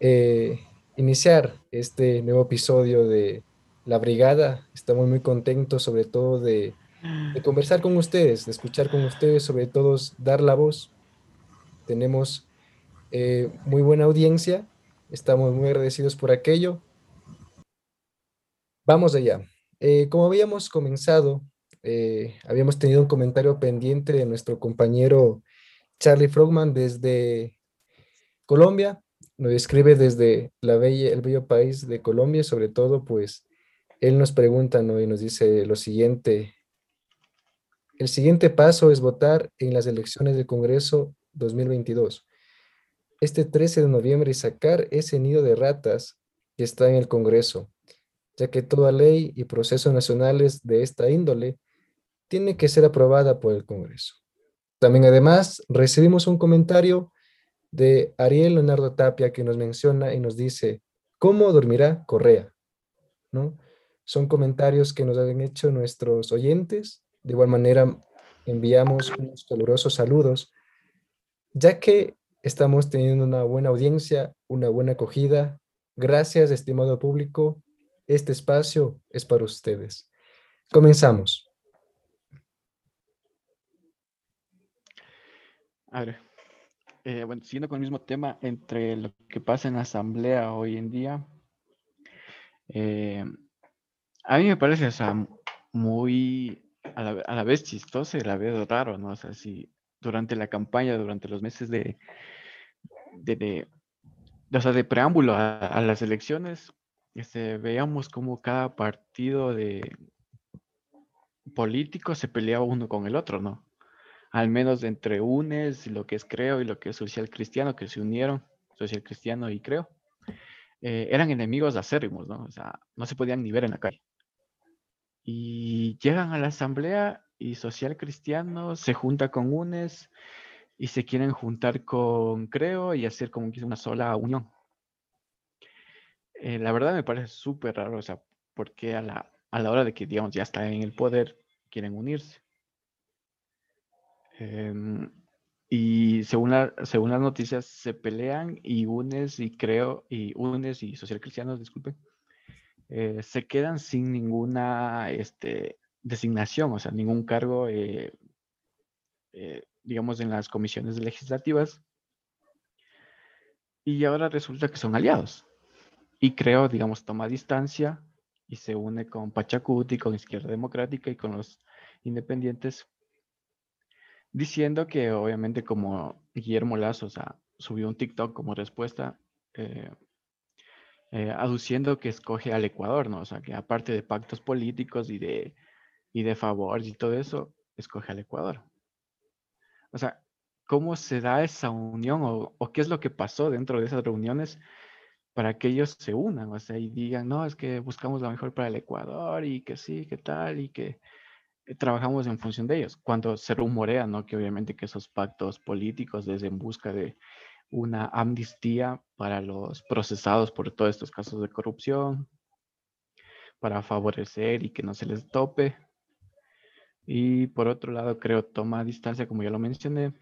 eh, iniciar este nuevo episodio de La Brigada. Estamos muy contentos sobre todo de, conversar con ustedes, de escuchar con ustedes, sobre todo dar la voz. Tenemos eh, muy buena audiencia. Estamos muy agradecidos por aquello. Vamos allá. Eh, como habíamos comenzado, eh, habíamos tenido un comentario pendiente de nuestro compañero Charlie Frogman desde Colombia. Nos escribe desde la bella, el bello país de Colombia, sobre todo, pues él nos pregunta y nos dice lo siguiente. El siguiente paso es votar en las elecciones del Congreso 2022. Este 13 de noviembre y sacar ese nido de ratas que está en el Congreso ya que toda ley y procesos nacionales de esta índole tiene que ser aprobada por el Congreso. También además recibimos un comentario de Ariel Leonardo Tapia que nos menciona y nos dice, ¿cómo dormirá Correa? ¿No? Son comentarios que nos han hecho nuestros oyentes. De igual manera, enviamos unos calurosos saludos, ya que estamos teniendo una buena audiencia, una buena acogida. Gracias, estimado público, este espacio es para ustedes. Comenzamos. A ver, eh, bueno, siguiendo con el mismo tema, entre lo que pasa en la asamblea hoy en día, eh, a mí me parece, o sea, muy a la, vez chistoso y a la vez raro, ¿no? O sea, si durante la campaña, durante los meses de, de, de preámbulo a, las elecciones, este, veíamos como cada partido de político se peleaba uno con el otro, ¿no? Al menos entre UNES, lo que es Creo y lo que es Social Cristiano, que se unieron, Social Cristiano y Creo, eh, eran enemigos acérrimos, ¿no? O sea, no se podían ni ver en la calle. Y llegan a la asamblea y Social Cristiano se junta con UNES y se quieren juntar con Creo y hacer como una sola unión. Eh, la verdad me parece súper raro, o sea, porque a la, a la hora de que, digamos, ya está en el poder, quieren unirse. Em, y según, según las noticias, se pelean y UNES y creo, y UNES y Social Cristianos, disculpen, eh, se quedan sin ninguna este, designación, o sea, ningún cargo, eh, digamos, en las comisiones legislativas. Y ahora resulta que son aliados y creo, digamos, toma distancia y se une con Pachacuti, con Izquierda Democrática y con los independientes, diciendo que obviamente como Guillermo Lazo o sea, subió un TikTok como respuesta, eh, eh, aduciendo que escoge al Ecuador, ¿no? O sea, que aparte de pactos políticos y de, y de favores y todo eso, escoge al Ecuador. O sea, ¿cómo se da esa unión o, o qué es lo que pasó dentro de esas reuniones? Para que ellos se unan, o sea, y digan, no, es que buscamos lo mejor para el Ecuador y que sí, que tal, y que eh, trabajamos en función de ellos. Cuando se rumorea, ¿no? Que obviamente que esos pactos políticos desde en busca de una amnistía para los procesados por todos estos casos de corrupción, para favorecer y que no se les tope. Y por otro lado, creo, toma distancia, como ya lo mencioné,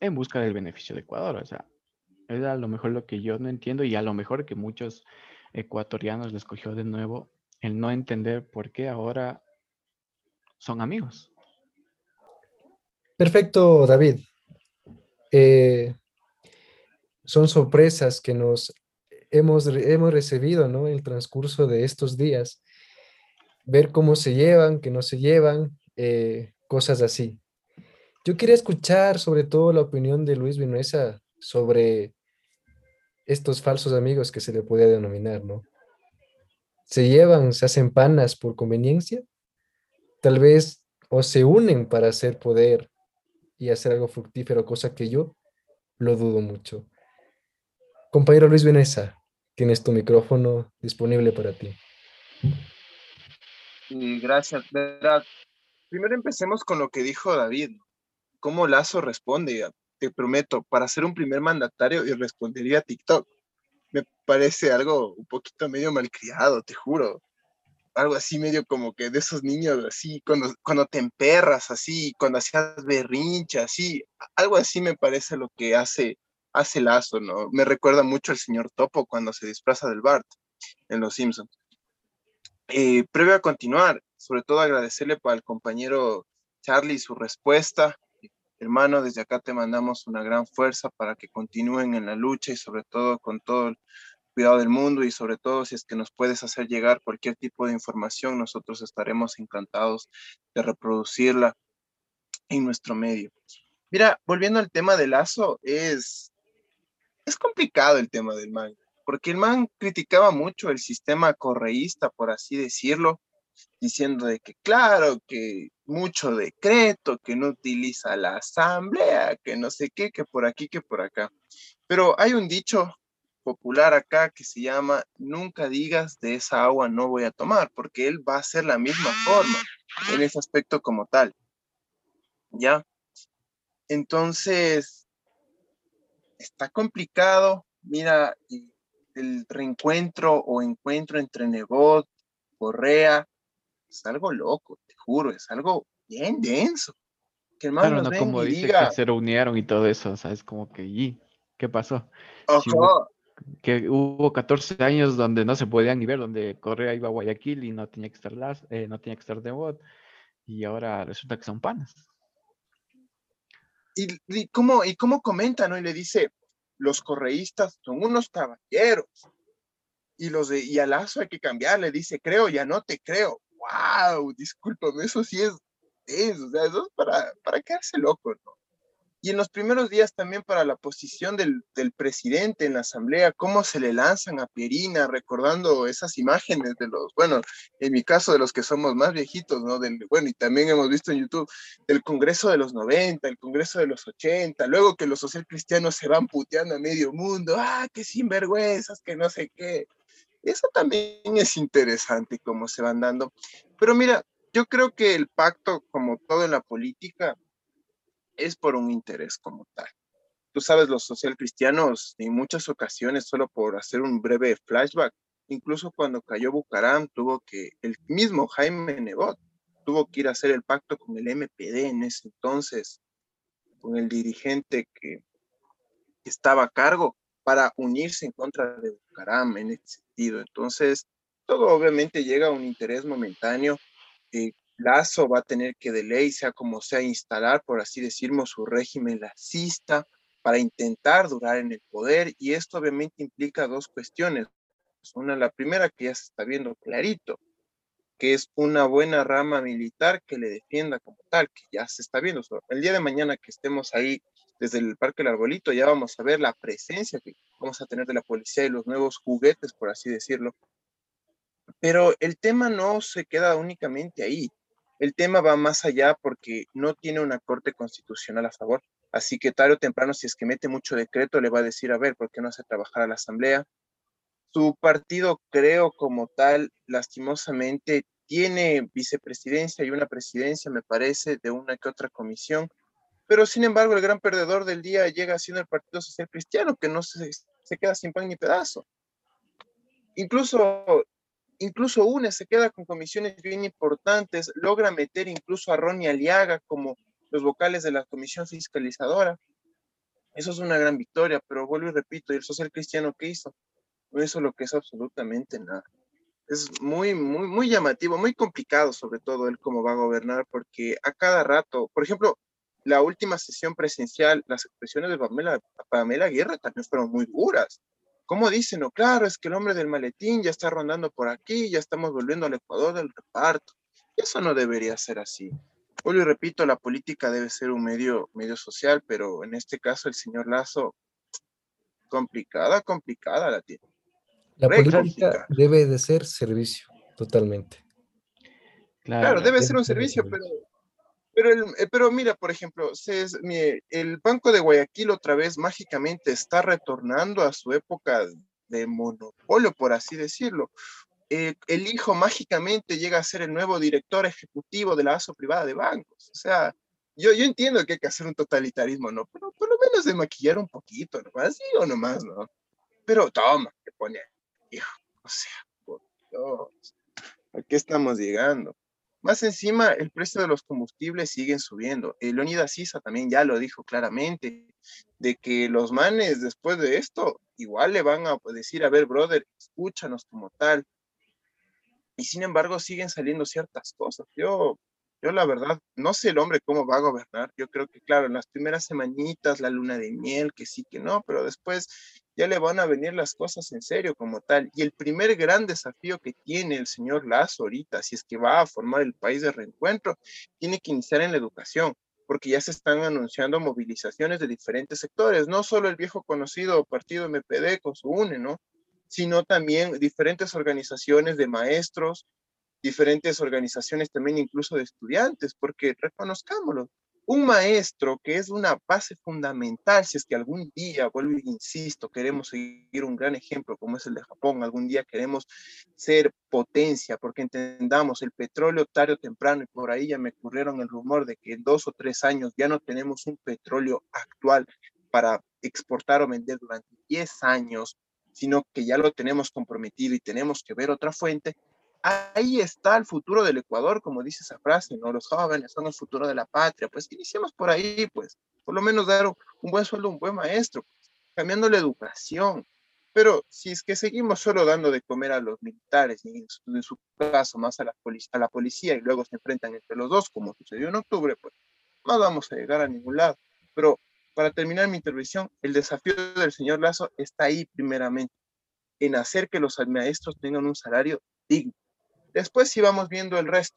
en busca del beneficio de Ecuador. O sea, es a lo mejor lo que yo no entiendo y a lo mejor que muchos ecuatorianos les cogió de nuevo el no entender por qué ahora son amigos. Perfecto, David. Eh, son sorpresas que nos hemos, hemos recibido ¿no? en el transcurso de estos días. Ver cómo se llevan, que no se llevan, eh, cosas así. Yo quería escuchar sobre todo la opinión de Luis Vinuesa sobre estos falsos amigos que se le podía denominar, ¿no? Se llevan, se hacen panas por conveniencia, tal vez o se unen para hacer poder y hacer algo fructífero, cosa que yo lo dudo mucho. Compañero Luis Veneza, tienes tu micrófono disponible para ti. Gracias. Primero empecemos con lo que dijo David. ¿Cómo Lazo responde? Te prometo, para ser un primer mandatario y respondería a TikTok. Me parece algo un poquito medio malcriado, te juro. Algo así medio como que de esos niños así, cuando, cuando te emperras así, cuando hacías berrincha así, algo así me parece lo que hace hace lazo, ¿no? Me recuerda mucho al señor Topo cuando se disfraza del Bart en Los Simpsons. Eh, previo a continuar, sobre todo agradecerle al compañero Charlie su respuesta. Hermano, desde acá te mandamos una gran fuerza para que continúen en la lucha y sobre todo con todo el cuidado del mundo y sobre todo si es que nos puedes hacer llegar cualquier tipo de información, nosotros estaremos encantados de reproducirla en nuestro medio. Mira, volviendo al tema del lazo, es es complicado el tema del man, porque el man criticaba mucho el sistema correísta, por así decirlo, diciendo de que claro, que mucho decreto, que no utiliza la asamblea, que no sé qué, que por aquí, que por acá. Pero hay un dicho popular acá que se llama nunca digas de esa agua no voy a tomar, porque él va a ser la misma forma en ese aspecto como tal. ¿Ya? Entonces, está complicado. Mira, el reencuentro o encuentro entre Nebot, Correa, es algo loco, te juro, es algo bien denso. Que claro, no como dice que se reunieron y todo eso, ¿sabes? Como que, ¿y qué pasó? que hubo 14 años donde no se podían ni ver, donde Correa iba a Guayaquil y no tenía que estar, las, eh, no tenía que estar Nebot, y ahora resulta que son panas y, cómo, y cómo comenta, ¿no? Y le dice, los correístas son unos caballeros. Y los de, y a Lazo hay que cambiar, le dice, creo, ya no te creo. ¡Wow! Discúlpame, eso sí es, es o sea, eso es para, para quedarse loco, ¿no? Y en los primeros días también para la posición del, del, presidente en la asamblea, cómo se le lanzan a Pierina, recordando esas imágenes de los, bueno, en mi caso de los que somos más viejitos, ¿no? Del, bueno, y también hemos visto en YouTube del Congreso de los 90, el Congreso de los 80, luego que los social cristianos se van puteando a medio mundo, ah, qué sinvergüenzas, que no sé qué. Eso también es interesante cómo se van dando. Pero mira, yo creo que el pacto, como todo en la política, es por un interés como tal. Tú sabes, los social cristianos en muchas ocasiones, solo por hacer un breve flashback, incluso cuando cayó Bucaram, tuvo que, el mismo Jaime Nebot, tuvo que ir a hacer el pacto con el MPD en ese entonces, con el dirigente que estaba a cargo para unirse en contra de Bucaram en ese sentido. Entonces, todo obviamente llega a un interés momentáneo. Eh, Lazo va a tener que de ley, sea como sea, instalar, por así decirlo, su régimen lacista para intentar durar en el poder. Y esto obviamente implica dos cuestiones. Una, la primera que ya se está viendo clarito, que es una buena rama militar que le defienda como tal, que ya se está viendo. El día de mañana que estemos ahí desde el Parque del Arbolito, ya vamos a ver la presencia que vamos a tener de la policía y los nuevos juguetes, por así decirlo. Pero el tema no se queda únicamente ahí. El tema va más allá porque no tiene una corte constitucional a favor. Así que tarde o temprano, si es que mete mucho decreto, le va a decir, a ver, ¿por qué no hace trabajar a la Asamblea? Su partido, creo, como tal, lastimosamente, tiene vicepresidencia y una presidencia, me parece, de una que otra comisión, pero sin embargo el gran perdedor del día llega siendo el Partido Social Cristiano, que no se, queda sin pan ni pedazo. Incluso, incluso UNE se queda con comisiones bien importantes, logra meter incluso a Ronnie Aliaga como los vocales de la comisión fiscalizadora. Eso es una gran victoria, pero vuelvo y repito, ¿y el social cristiano qué hizo? No hizo lo que es absolutamente nada. Es muy, muy, muy llamativo, muy complicado sobre todo él cómo va a gobernar, porque a cada rato, por ejemplo, la última sesión presencial, las expresiones de Pamela, Pamela Guerra también fueron muy duras. ¿Cómo dicen? No, claro, es que el hombre del maletín ya está rondando por aquí, ya estamos volviendo al Ecuador del reparto. Eso no debería ser así. Vuelvo y repito, la política debe ser un medio, medio social, pero en este caso el señor Lazo, complicada, complicada la tiene. La política debe de ser servicio, totalmente. Claro, debe ser un servicio, pero, pero, el, eh, pero mira, por ejemplo, el Banco de Guayaquil otra vez mágicamente está retornando a su época de monopolio, por así decirlo. Eh, el hijo mágicamente llega a ser el nuevo director ejecutivo de la ASO privada de bancos. O sea, yo, yo entiendo que hay que hacer un totalitarismo, ¿no? Pero por lo menos de maquillar un poquito, nomás, sí o nomás, ¿no? Pero toma, te pone, hijo, o sea, por Dios, ¿a qué estamos llegando? Más encima, el precio de los combustibles siguen subiendo. Leonidas Sisa también ya lo dijo claramente, de que los manes después de esto igual le van a decir, a ver, brother, escúchanos como tal, y sin embargo siguen saliendo ciertas cosas. Yo, yo la verdad, no sé el hombre cómo va a gobernar. Yo creo que, claro, en las primeras semanitas, la luna de miel, que sí, que no, pero después ya le van a venir las cosas en serio como tal. Y el primer gran desafío que tiene el señor Lazo ahorita, si es que va a formar el país de reencuentro, tiene que iniciar en la educación porque ya se están anunciando movilizaciones de diferentes sectores, no solo el viejo conocido partido MPD con su UNE, ¿no? sino también diferentes organizaciones de maestros, diferentes organizaciones también incluso de estudiantes, porque reconozcámoslo, un maestro que es una base fundamental, si es que algún día, vuelvo e insisto, queremos seguir un gran ejemplo como es el de Japón, algún día queremos ser potencia, porque entendamos, el petróleo tarde o temprano, y por ahí ya me ocurrieron el rumor de que en dos o tres años ya no tenemos un petróleo actual para exportar o vender durante 10 años, sino que ya lo tenemos comprometido y tenemos que ver otra fuente, ahí está el futuro del Ecuador, como dice esa frase, ¿no? Los jóvenes son el futuro de la patria, pues iniciemos por ahí, pues, por lo menos dar un buen sueldo, un buen maestro, cambiando la educación. Pero si es que seguimos solo dando de comer a los militares y en su, caso más a la, a la policía y luego se enfrentan entre los dos, como sucedió en octubre, pues no vamos a llegar a ningún lado. Pero para terminar mi intervención, el desafío del señor Lazo está ahí primeramente, en hacer que los maestros tengan un salario digno. Después sí vamos viendo el resto,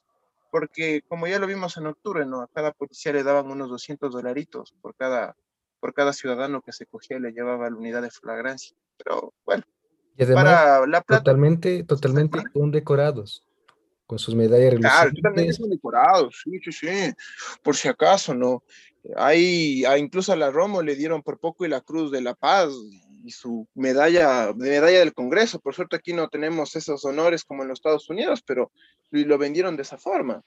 porque como ya lo vimos en octubre, ¿no? A cada policía le daban unos 200 dolaritos por cada, por cada ciudadano que se cogía y le llevaba la unidad de flagrancia. Pero bueno, y además, para la plata, totalmente, totalmente condecorados con sus medallas Claro, totalmente condecorados, sí, sí, sí, por si acaso, ¿no? Hay, incluso a la Romo le dieron por poco y la Cruz de la Paz y su medalla, medalla del Congreso. Por suerte aquí no tenemos esos honores como en los Estados Unidos, pero lo vendieron de esa forma.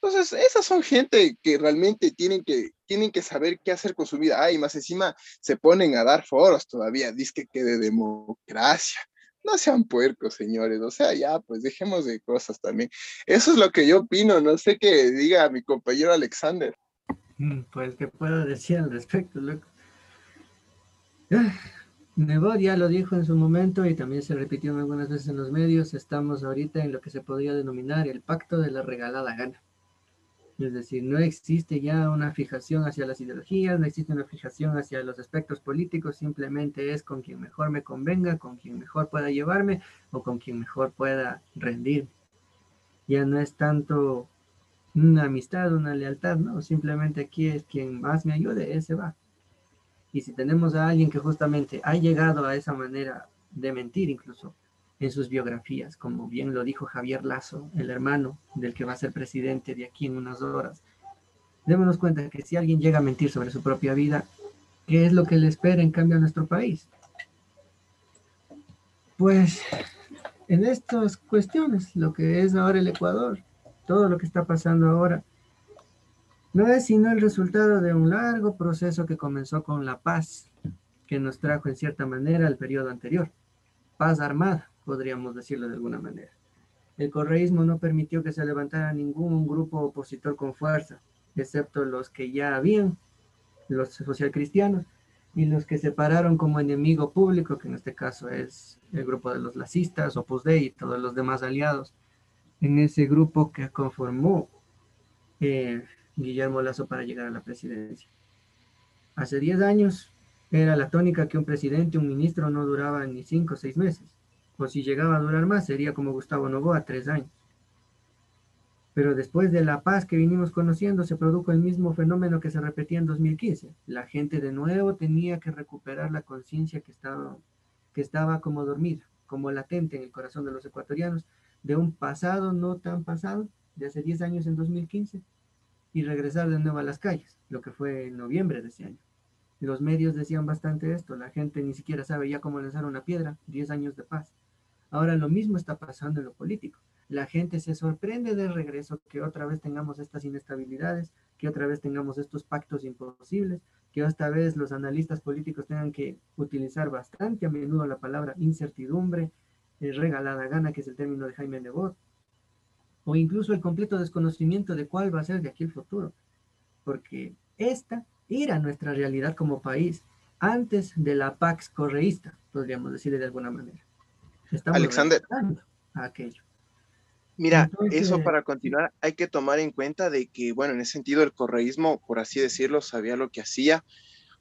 Entonces, esas son gente que realmente tienen que, tienen que saber qué hacer con su vida. Ay, más encima se ponen a dar foros todavía, dice que de democracia. No sean puercos, señores. O sea, ya, pues dejemos de cosas también. Eso es lo que yo opino. No sé qué diga mi compañero Alexander. Mm, pues, ¿qué puedo decir al respecto, loco? Nebot ya lo dijo en su momento y también se repitió algunas veces en los medios, estamos ahorita en lo que se podría denominar el pacto de la regalada gana. Es decir, no existe ya una fijación hacia las ideologías, no existe una fijación hacia los aspectos políticos, simplemente es con quien mejor me convenga, con quien mejor pueda llevarme o con quien mejor pueda rendir. Ya no es tanto una amistad, una lealtad, no, simplemente aquí es quien más me ayude, ese va. Y si tenemos a alguien que justamente ha llegado a esa manera de mentir incluso en sus biografías, como bien lo dijo Javier Lazo, el hermano del que va a ser presidente de aquí en unas horas, démonos cuenta que si alguien llega a mentir sobre su propia vida, ¿qué es lo que le espera en cambio a nuestro país? Pues en estas cuestiones, lo que es ahora el Ecuador, todo lo que está pasando ahora, no es sino el resultado de un largo proceso que comenzó con la paz, que nos trajo en cierta manera el periodo anterior. Paz armada, podríamos decirlo de alguna manera. El correísmo no permitió que se levantara ningún grupo opositor con fuerza, excepto los que ya habían, los socialcristianos, y los que se pararon como enemigo público, que en este caso es el grupo de los lacistas, Opus Dei y todos los demás aliados, en ese grupo que conformó eh, Guillermo Lazo para llegar a la presidencia. Hace 10 años era la tónica que un presidente, un ministro no duraba ni 5 o 6 meses, o si llegaba a durar más sería como Gustavo Novoa, 3 años. Pero después de la paz que vinimos conociendo, se produjo el mismo fenómeno que se repetía en 2015. La gente de nuevo tenía que recuperar la conciencia que estaba, que estaba como dormida, como latente en el corazón de los ecuatorianos, de un pasado no tan pasado, de hace 10 años en 2015, y regresar de nuevo a las calles, lo que fue en noviembre de ese año. Los medios decían bastante esto, la gente ni siquiera sabe ya cómo lanzar una piedra, 10 años de paz. Ahora lo mismo está pasando en lo político. La gente se sorprende de regreso que otra vez tengamos estas inestabilidades, que otra vez tengamos estos pactos imposibles, que esta vez los analistas políticos tengan que utilizar bastante a menudo la palabra incertidumbre, eh, regalada gana, que es el término de Jaime Nebot, o incluso el completo desconocimiento de cuál va a ser de aquí el futuro, porque esta era nuestra realidad como país antes de la Pax correísta, podríamos decirle de alguna manera. Estamos Alexander, a aquello. Mira, eso para continuar, hay que tomar en cuenta de que, bueno, en ese sentido el correísmo, por así decirlo, sabía lo que hacía.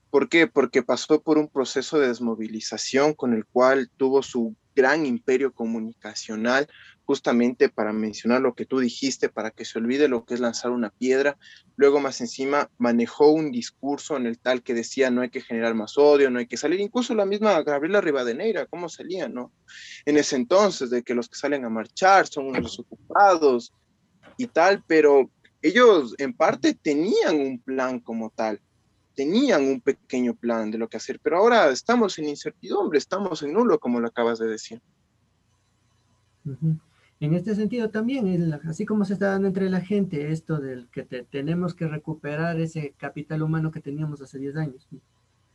¿Por qué? Porque pasó por un proceso de desmovilización con el cual tuvo su gran imperio comunicacional, justamente para mencionar lo que tú dijiste, para que se olvide lo que es lanzar una piedra. Luego más encima manejó un discurso en el tal que decía no hay que generar más odio, no hay que salir. Incluso la misma Gabriela Rivadeneira, ¿cómo salía, no? En ese entonces, de que los que salen a marchar son unos ocupados y tal, pero ellos en parte tenían un plan como tal tenían un pequeño plan de lo que hacer, pero ahora estamos en incertidumbre, estamos en nulo, como lo acabas de decir. En este sentido también, así como se está dando entre la gente esto del que tenemos que recuperar ese capital humano que teníamos hace 10 años,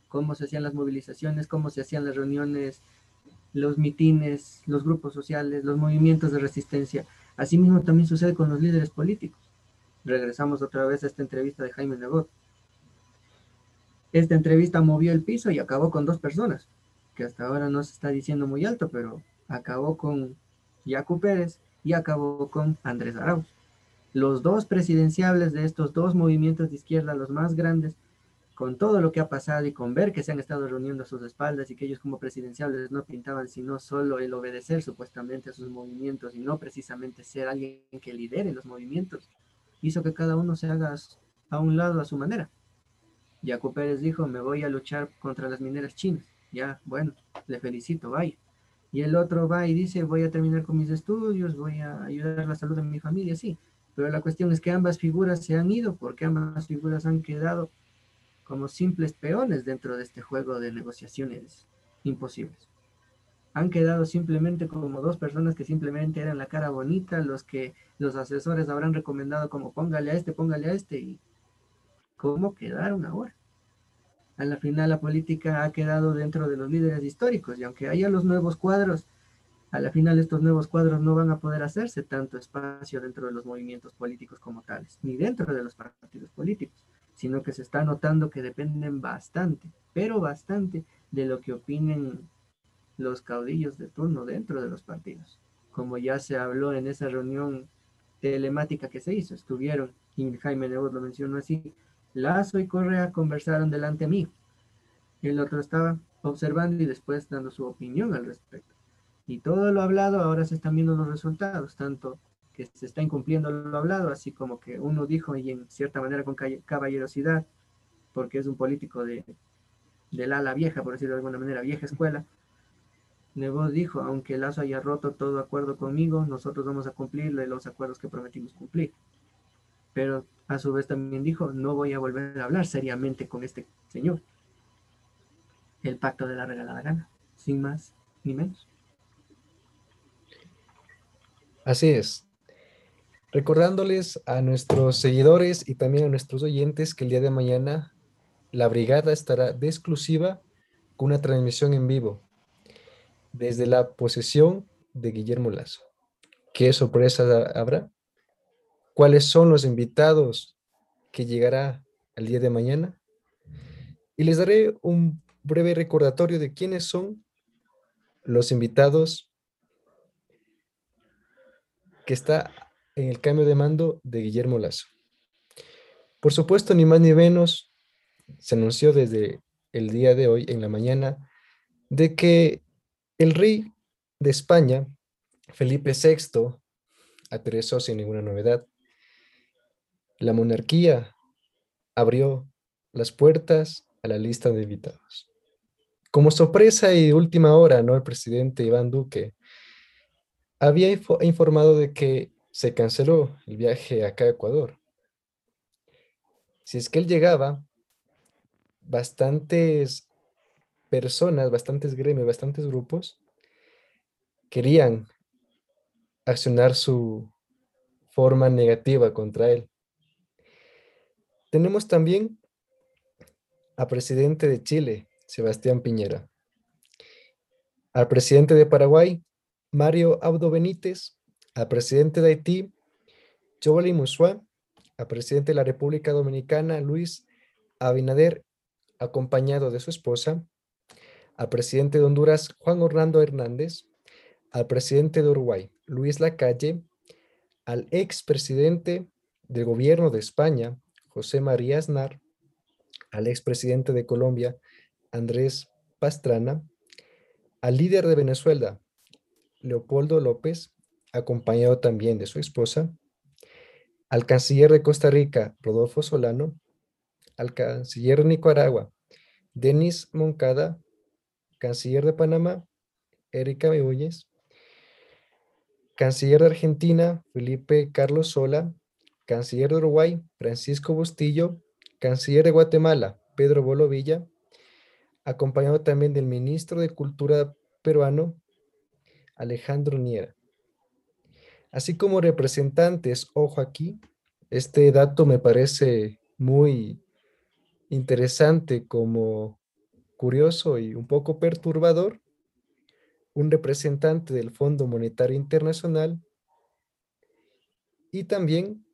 cómo se hacían las movilizaciones, cómo se hacían las reuniones, los mitines, los grupos sociales, los movimientos de resistencia. Asimismo también sucede con los líderes políticos. Regresamos otra vez a esta entrevista de Jaime Nebot esta entrevista movió el piso y acabó con dos personas, que hasta ahora no se está diciendo muy alto, pero acabó con Yacu Pérez y acabó con Andrés Arauz. Los dos presidenciables de estos dos movimientos de izquierda, los más grandes, con todo lo que ha pasado y con ver que se han estado reuniendo a sus espaldas y que ellos como presidenciables no pintaban sino solo el obedecer supuestamente a sus movimientos y no precisamente ser alguien que lidere los movimientos, hizo que cada uno se haga a un lado a su manera. Jaco Pérez dijo, me voy a luchar contra las mineras chinas. Ya, bueno, le felicito, vaya. Y el otro va y dice, voy a terminar con mis estudios, voy a ayudar a la salud de mi familia, sí. Pero la cuestión es que ambas figuras se han ido porque ambas figuras han quedado como simples peones dentro de este juego de negociaciones imposibles. Han quedado simplemente como dos personas que simplemente eran la cara bonita, los que los asesores habrán recomendado como póngale a este, póngale a este, y cómo quedaron ahora. A la final la política ha quedado dentro de los líderes históricos y aunque haya los nuevos cuadros, a la final estos nuevos cuadros no van a poder hacerse tanto espacio dentro de los movimientos políticos como tales, ni dentro de los partidos políticos, sino que se está notando que dependen bastante, pero bastante de lo que opinen los caudillos de turno dentro de los partidos. Como ya se habló en esa reunión telemática que se hizo, estuvieron, y Jaime Nebot lo mencionó así, Lazo y Correa conversaron delante de mí. El otro estaba observando y después dando su opinión al respecto. Y todo lo hablado, ahora se están viendo los resultados, tanto que se está incumpliendo lo hablado, así como que uno dijo y en cierta manera con caballerosidad, porque es un político de, del ala vieja, por decirlo de alguna manera, vieja escuela. Nebot dijo, aunque Lazo haya roto todo acuerdo conmigo, nosotros vamos a cumplirle los acuerdos que prometimos cumplir. Pero a su vez también dijo, no voy a volver a hablar seriamente con este señor. El pacto de la regalada gana, sin más ni menos. Así es. Recordándoles a nuestros seguidores y también a nuestros oyentes que el día de mañana la brigada estará de exclusiva con una transmisión en vivo desde la posesión de Guillermo Lazo. ¿Qué sorpresa habrá? ¿Cuáles son los invitados que llegará el día de mañana? Y les daré un breve recordatorio de quiénes son los invitados que está en el cambio de mando de Guillermo Lazo. Por supuesto, ni más ni menos, se anunció desde el día de hoy, en la mañana, de que el rey de España, Felipe VI, aterrizó sin ninguna novedad. La monarquía abrió las puertas a la lista de invitados. Como sorpresa y última hora, ¿no? El presidente Iván Duque había informado de que se canceló el viaje acá a Ecuador. Si es que él llegaba, bastantes personas, bastantes gremios, bastantes grupos querían accionar su forma negativa contra él. Tenemos también a presidente de Chile, Sebastián Piñera, al presidente de Paraguay, Mario Abdo Benítez, al presidente de Haití, Joely Musua, al presidente de la República Dominicana, Luis Abinader, acompañado de su esposa, al presidente de Honduras, Juan Orlando Hernández, al presidente de Uruguay, Luis Lacalle, al expresidente del gobierno de España, José María Aznar, al expresidente de Colombia, Andrés Pastrana, al líder de Venezuela, Leopoldo López, acompañado también de su esposa, al canciller de Costa Rica, Rodolfo Solano, al canciller de Nicaragua, Denis Moncada, canciller de Panamá, Erika Meúñez, canciller de Argentina, Felipe Carlos Sola, canciller de Uruguay, Francisco Bustillo, canciller de Guatemala, Pedro Bolo Villa, acompañado también del ministro de Cultura peruano, Alejandro Niera. Así como representantes, ojo aquí, este dato me parece muy interesante como curioso y un poco perturbador, un representante del Fondo Monetario Internacional y también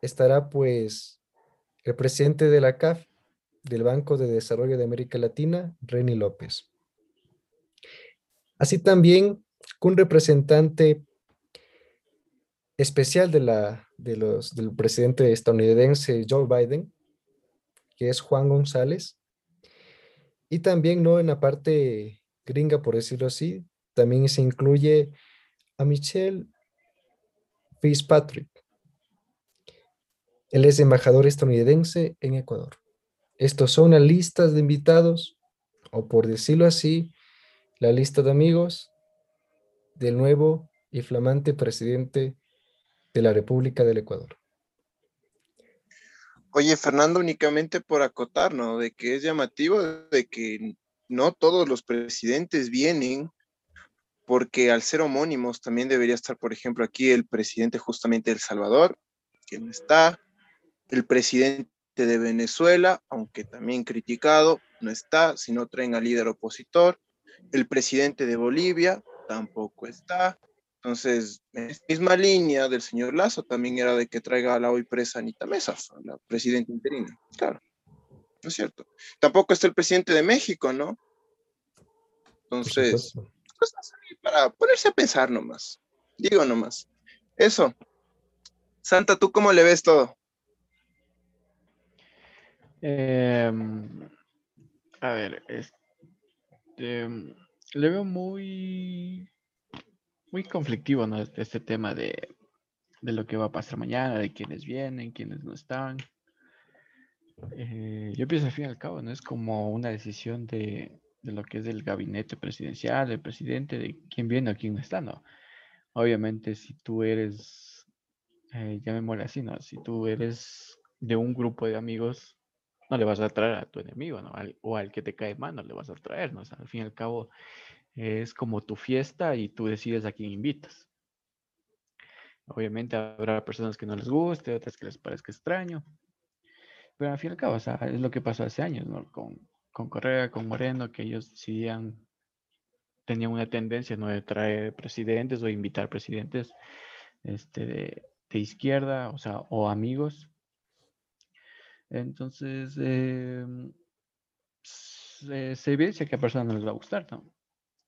estará pues el presidente de la CAF, del Banco de Desarrollo de América Latina, Reni López. Así también un representante especial de la, de los, del presidente estadounidense Joe Biden, que es Juan González, y también no en la parte gringa, por decirlo así, también se incluye a Michelle Fitzpatrick. Él es embajador estadounidense en Ecuador. Estos son las listas de invitados, o por decirlo así, la lista de amigos del nuevo y flamante presidente de la República del Ecuador. Oye, Fernando, únicamente por acotar, ¿no? De que es llamativo de que no todos los presidentes vienen, porque al ser homónimos también debería estar, por ejemplo, aquí el presidente justamente de El Salvador, que no está, el presidente de Venezuela, aunque también criticado, no está, si no traen al líder opositor, el presidente de Bolivia tampoco está, entonces, en la misma línea del señor Lazo también era de que traiga a la hoy presa Anita Mesa, la presidenta interina. Claro, ¿no es cierto? Tampoco está el presidente de México, ¿no? Entonces, pues, para ponerse a pensar nomás. Digo nomás. Eso. Santa, ¿tú cómo le ves todo? Em, a ver, este, le veo muy muy conflictivo, ¿no? Este, este tema de, lo que va a pasar mañana, de quiénes vienen, quiénes no están. Eh, yo pienso al fin y al cabo, ¿no? Es como una decisión de, lo que es el gabinete presidencial, el presidente, de quién viene o quién no está, ¿no? Obviamente, si tú eres, eh, llamémosle así, ¿no? Si tú eres de un grupo de amigos, no le vas a traer a tu enemigo, ¿no? o al que te cae mal, no le vas a traer, ¿no? O al fin y al cabo, es como tu fiesta y tú decides a quién invitas. Obviamente habrá personas que no les guste, otras que les parezca extraño. Pero al fin y al cabo, o sea, es lo que pasó hace años, ¿no? Con, con Correa, con Moreno, que ellos decidían, tenían una tendencia, ¿no? De traer presidentes o invitar presidentes este, de, de izquierda, o sea, o amigos. Entonces, em, se, se evidencia que a personas no les va a gustar, ¿no?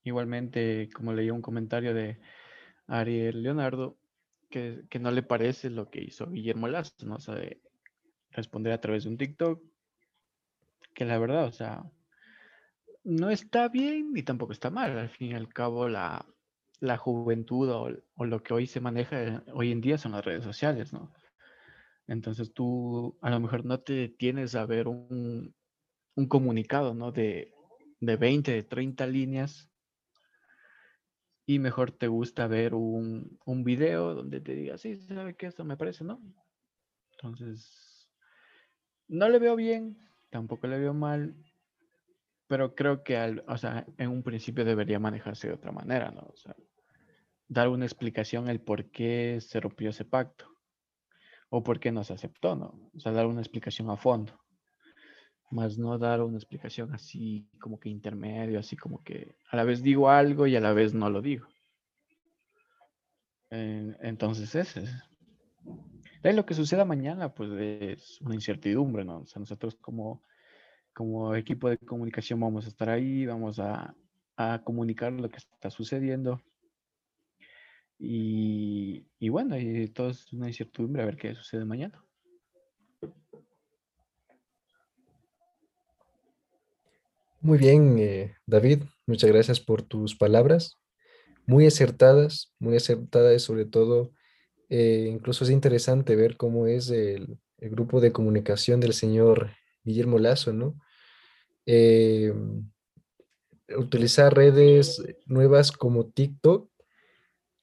Igualmente, como leí un comentario de Ariel Leonardo, que, que no le parece lo que hizo Guillermo Lazo, ¿no? O sea, de responder a través de un TikTok, que la verdad, o sea, no está bien ni tampoco está mal. Al fin y al cabo, la, la juventud o, o lo que hoy se maneja hoy en día son las redes sociales, ¿no? Entonces tú a lo mejor no te detienes a ver un, un comunicado, ¿no? De, de 20, de 30 líneas y mejor te gusta ver un, un video donde te diga, sí, sabe que esto me parece, ¿no? Entonces, no le veo bien, tampoco le veo mal, pero creo que al, o sea, en un principio debería manejarse de otra manera, ¿no? O sea, dar una explicación el por qué se rompió ese pacto o por qué no se aceptó, ¿no? O sea, dar una explicación a fondo, más no dar una explicación así como que intermedio, así como que a la vez digo algo y a la vez no lo digo. En- Entonces, ese es. Lo que suceda mañana, pues es una incertidumbre, ¿no? O sea, nosotros como, como equipo de comunicación vamos a estar ahí, vamos a, a comunicar lo que está sucediendo. Y, bueno, todo es una incertidumbre a ver qué sucede mañana. Muy bien, eh, David, muchas gracias por tus palabras, muy acertadas, muy acertadas sobre todo, eh, incluso es interesante ver cómo es el, el grupo de comunicación del señor Guillermo Lazo, ¿no? Eh, utilizar redes nuevas como TikTok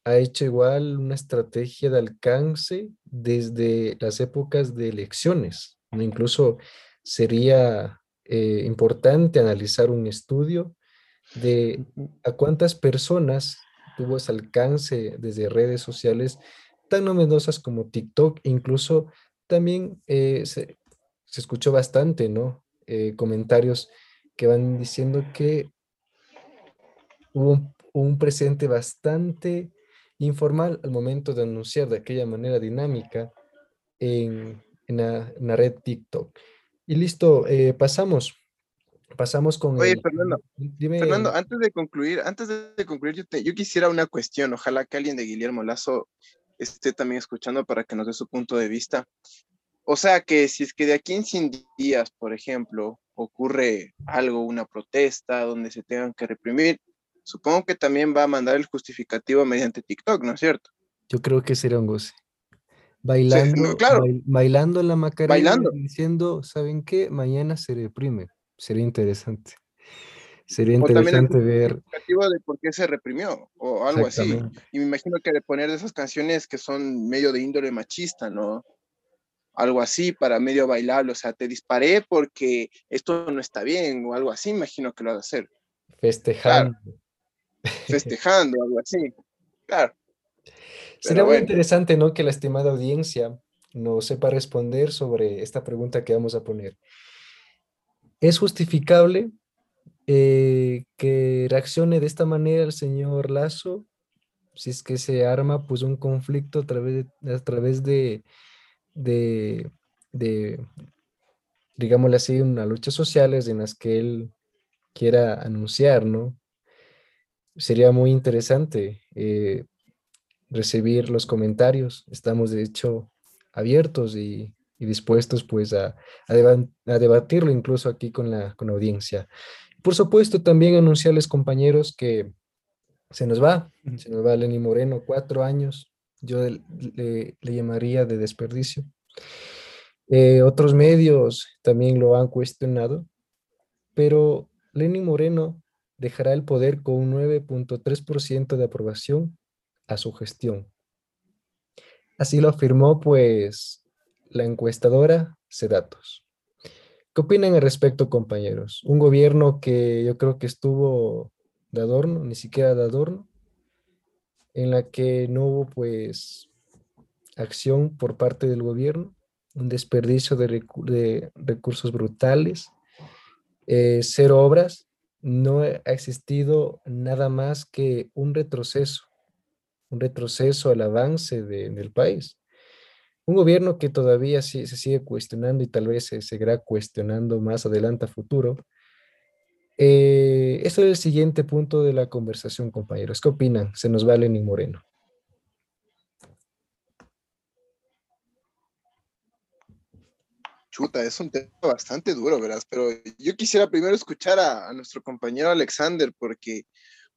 ha hecho igual una estrategia de alcance desde las épocas de elecciones, ¿no? Incluso sería eh, importante analizar un estudio de a cuántas personas tuvo ese alcance desde redes sociales tan novedosas como TikTok, incluso también eh, se, se escuchó bastante, ¿no? Eh, comentarios que van diciendo que hubo un, un presente bastante informal al momento de anunciar de aquella manera dinámica en, en la, en la red TikTok. Y listo, eh, pasamos. Pasamos con Oye, el... Fernando, Dime, Fernando, antes de concluir, antes de concluir, yo, te- yo quisiera una cuestión. Ojalá que alguien de Guillermo Lazo esté también escuchando para que nos dé su punto de vista. O sea que si es que de aquí en 100 días, por ejemplo, ocurre algo, una protesta donde se tengan que reprimir, supongo que también va a mandar el justificativo mediante TikTok, ¿no es cierto? yo creo que será un goce. Bailando, claro. bail- bailando la Macarena Bailando. diciendo, ¿saben qué? Mañana se reprime. Sería interesante. Sería O también el interesante ver justificativo de por qué se reprimió o algo así. Y me imagino que de poner de esas canciones que son medio de índole machista, ¿no? Algo así para medio bailable, o sea, te disparé porque esto no está bien o algo así, imagino que lo va a hacer. festejando. Festejando, algo así. Claro. Sería muy bueno. interesante, ¿no? Que la estimada audiencia nos sepa responder sobre esta pregunta que vamos a poner. ¿Es justificable eh, que reaccione de esta manera el señor Lazo si es que se arma pues un conflicto a través de, a través de, de, de, digámosle así, unas luchas sociales en las que él quiera anunciar, ¿no? Sería muy interesante eh, recibir los comentarios. Estamos de hecho abiertos y, y dispuestos pues a, a, deba- a debatirlo incluso aquí con la, con la audiencia. Por supuesto, también anunciarles compañeros que se nos va, se nos va Lenny Moreno, cuatro años, yo le llamaría de desperdicio. Eh, otros medios también lo han cuestionado, pero Lenny Moreno dejará el poder con un 9.3% de aprobación a su gestión. Así lo afirmó pues la encuestadora Cedatos. ¿Qué opinan al respecto, compañeros? Un gobierno que yo creo que estuvo de adorno, ni siquiera de adorno, en la que no hubo pues acción por parte del gobierno, un desperdicio de, recursos brutales, eh, cero obras, no ha existido nada más que un retroceso, un retroceso al avance del país. Un gobierno que todavía se sigue cuestionando y tal vez se seguirá cuestionando más adelante a futuro. Eh, este es el siguiente punto de la conversación, compañeros. ¿Qué opinan? Se nos va Lenin Moreno. Chuta, es un tema bastante duro, ¿verdad? Pero yo quisiera primero escuchar a, a nuestro compañero Alexander, porque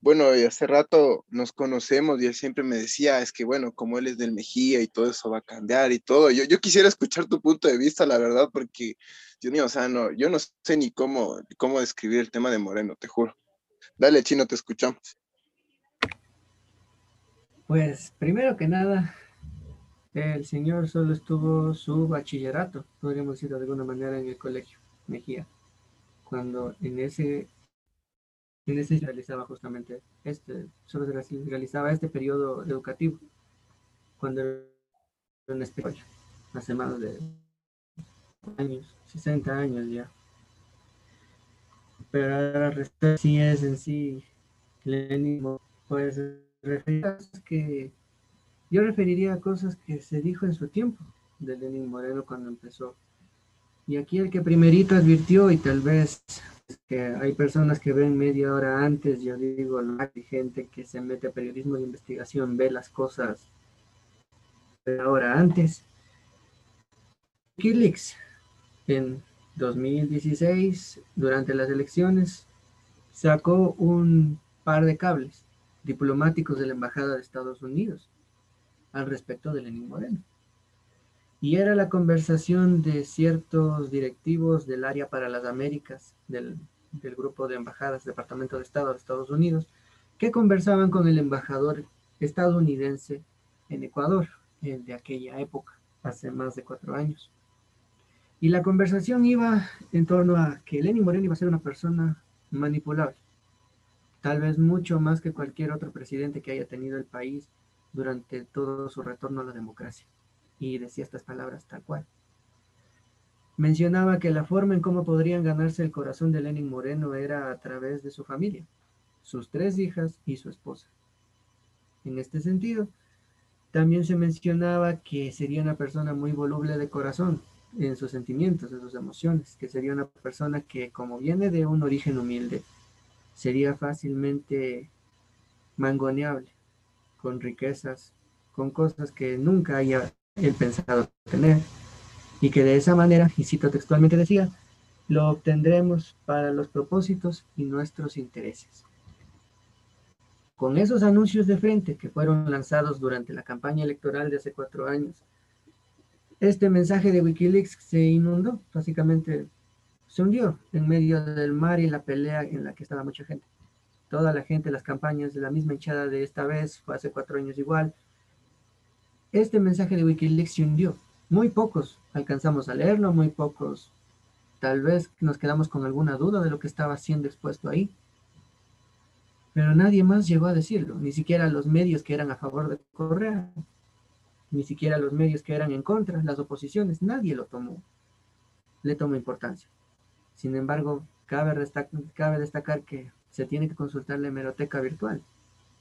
bueno, hace rato nos conocemos y él siempre me decía, es que bueno, como él es del Mejía y todo eso va a cambiar y todo. Yo, yo quisiera escuchar tu punto de vista, la verdad, porque, Dios mío, o sea, no, yo no sé ni cómo, cómo describir el tema de Moreno, te juro. Dale, Chino, te escuchamos. Pues, primero que nada, el señor solo estuvo su bachillerato, podríamos decir de alguna manera, en el colegio Mejía. Cuando en ese en ese se realizaba justamente este, solo se realizaba este periodo educativo, cuando era una hace más de años, 60 años ya. Pero ahora si es en sí Lenin, pues que yo referiría a cosas que se dijo en su tiempo de Lenin Moreno cuando empezó. Y aquí el que primerito advirtió y tal vez que hay personas que ven media hora antes, yo digo, hay gente que se mete a periodismo de investigación, ve las cosas media hora antes. Wikileaks en 2016, durante las elecciones, sacó un par de cables diplomáticos de la Embajada de Estados Unidos al respecto de Lenín Moreno. Y era la conversación de ciertos directivos del área para las Américas, del, grupo de embajadas, Departamento de Estado de Estados Unidos, que conversaban con el embajador estadounidense en Ecuador, de aquella época, hace más de cuatro años. Y la conversación iba en torno a que Lenin Moreno iba a ser una persona manipulable, tal vez mucho más que cualquier otro presidente que haya tenido el país durante todo su retorno a la democracia y decía estas palabras tal cual. Mencionaba que la forma en cómo podrían ganarse el corazón de Lenin Moreno era a través de su familia, sus tres hijas y su esposa. En este sentido, también se mencionaba que sería una persona muy voluble de corazón en sus sentimientos, en sus emociones, que sería una persona que como viene de un origen humilde, sería fácilmente mangoneable, con riquezas, con cosas que nunca haya el pensado tener, y que de esa manera, y cito textualmente decía, lo obtendremos para los propósitos y nuestros intereses. Con esos anuncios de frente que fueron lanzados durante la campaña electoral de hace cuatro años, este mensaje de Wikileaks se inundó, básicamente se hundió en medio del mar y la pelea en la que estaba mucha gente. Toda la gente, las campañas de la misma hinchada de esta vez, fue hace cuatro años igual, este mensaje de Wikileaks se hundió. Muy pocos alcanzamos a leerlo, muy pocos tal vez nos quedamos con alguna duda de lo que estaba siendo expuesto ahí. Pero nadie más llegó a decirlo, ni siquiera los medios que eran a favor de Correa, ni siquiera los medios que eran en contra, las oposiciones, nadie lo tomó, le tomó importancia. Sin embargo, cabe, cabe destacar que se tiene que consultar la hemeroteca virtual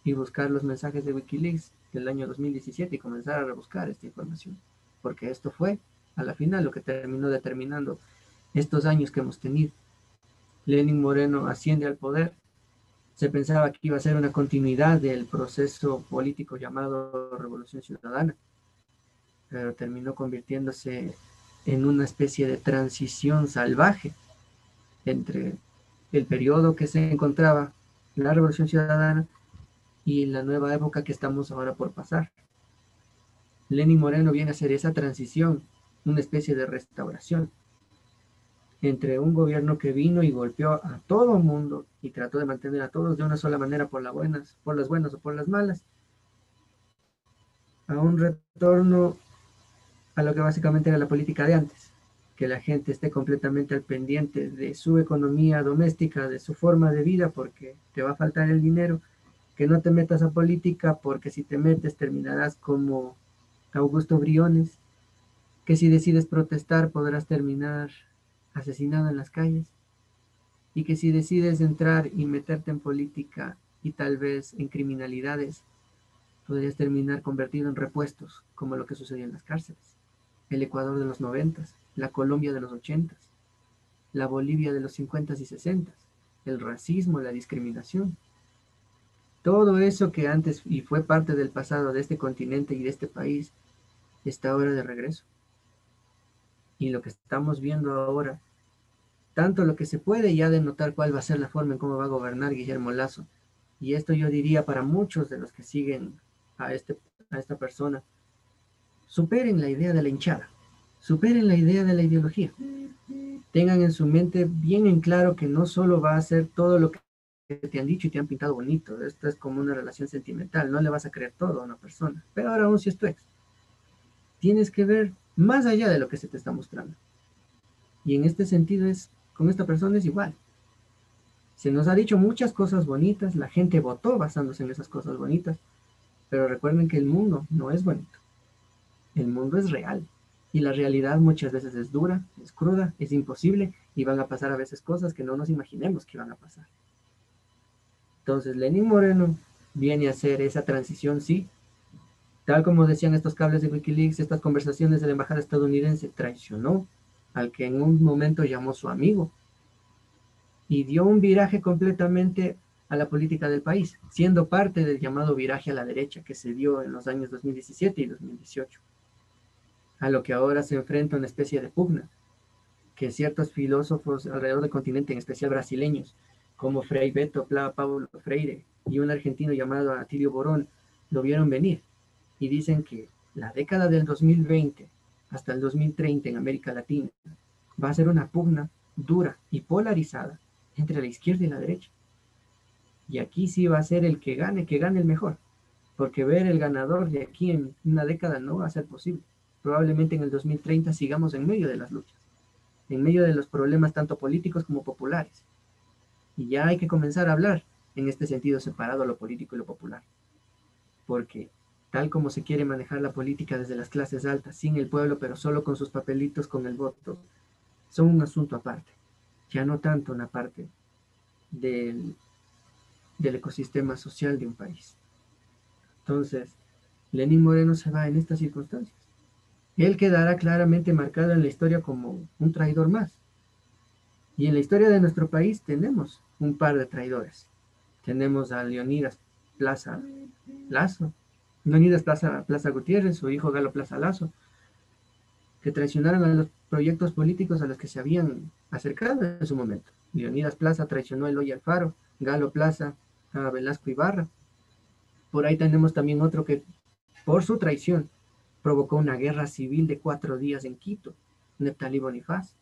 y buscar los mensajes de Wikileaks del año 2017 y comenzar a rebuscar esta información, porque esto fue a la final lo que terminó determinando estos años que hemos tenido. Lenin Moreno asciende al poder, se pensaba que iba a ser una continuidad del proceso político llamado Revolución Ciudadana, pero terminó convirtiéndose en una especie de transición salvaje entre el periodo que se encontraba la Revolución Ciudadana y la nueva época que estamos ahora por pasar. Lenin Moreno viene a hacer esa transición, una especie de restauración entre un gobierno que vino y golpeó a todo el mundo y trató de mantener a todos de una sola manera por, las buenas, por las buenas o por las malas, a un retorno a lo que básicamente era la política de antes, que la gente esté completamente al pendiente de su economía doméstica, de su forma de vida, porque te va a faltar el dinero. Que no te metas a política porque si te metes terminarás como Augusto Briones, que si decides protestar podrás terminar asesinado en las calles, y que si decides entrar y meterte en política y tal vez en criminalidades, podrías terminar convertido en repuestos, como lo que sucedió en las cárceles. El Ecuador de los noventas, la Colombia de los ochentas, la Bolivia de los cincuentas y sesentas, el racismo, la discriminación. Todo eso que antes y fue parte del pasado de este continente y de este país, está ahora de regreso. Y lo que estamos viendo ahora, tanto lo que se puede ya denotar cuál va a ser la forma en cómo va a gobernar Guillermo Lazo, y esto yo diría para muchos de los que siguen a, este, a esta persona, superen la idea de la hinchada, superen la idea de la ideología. Tengan en su mente bien en claro que no solo va a ser todo lo que te han dicho y te han pintado bonito, esto es como una relación sentimental, no le vas a creer todo a una persona, pero ahora aún si es tu ex. Tienes que ver más allá de lo que se te está mostrando. Y en este sentido es, con esta persona es igual. Se nos ha dicho muchas cosas bonitas, la gente votó basándose en esas cosas bonitas, pero recuerden que el mundo no es bonito. El mundo es real. Y la realidad muchas veces es dura, es cruda, es imposible y van a pasar a veces cosas que no nos imaginemos que van a pasar. Entonces, Lenin Moreno viene a hacer esa transición, sí. Tal como decían estos cables de Wikileaks, estas conversaciones de la embajada estadounidense, traicionó al que en un momento llamó su amigo y dio un viraje completamente a la política del país, siendo parte del llamado viraje a la derecha que se dio en los años 2017 y 2018, a lo que ahora se enfrenta una especie de pugna, que ciertos filósofos alrededor del continente, en especial brasileños, como Frei Beto, Paulo Freire y un argentino llamado Atilio Borón, lo vieron venir y dicen que la década del 2020 hasta el 2030 en América Latina va a ser una pugna dura y polarizada entre la izquierda y la derecha. Y aquí sí va a ser el que gane, que gane el mejor, porque ver el ganador de aquí en una década no va a ser posible. Probablemente en el 2030 sigamos en medio de las luchas, en medio de los problemas tanto políticos como populares. Y ya hay que comenzar a hablar en este sentido separado lo político y lo popular. Porque tal como se quiere manejar la política desde las clases altas, sin el pueblo, pero solo con sus papelitos, con el voto, son un asunto aparte ya no tanto una parte del, del ecosistema social de un país. Entonces, Lenín Moreno se va en estas circunstancias. Él quedará claramente marcado en la historia como un traidor más. Y en la historia de nuestro país tenemos un par de traidores. Tenemos a Leonidas Plaza Lazo, Leonidas Plaza, Plaza Gutiérrez, su hijo Galo Plaza Lazo, que traicionaron a los proyectos políticos a los que se habían acercado en su momento. Leonidas Plaza traicionó a Eloy Alfaro, Galo Plaza a Velasco Ibarra. Por ahí tenemos también otro que, por su traición, provocó una guerra civil de cuatro días en Quito, Neptalí Bonifaz.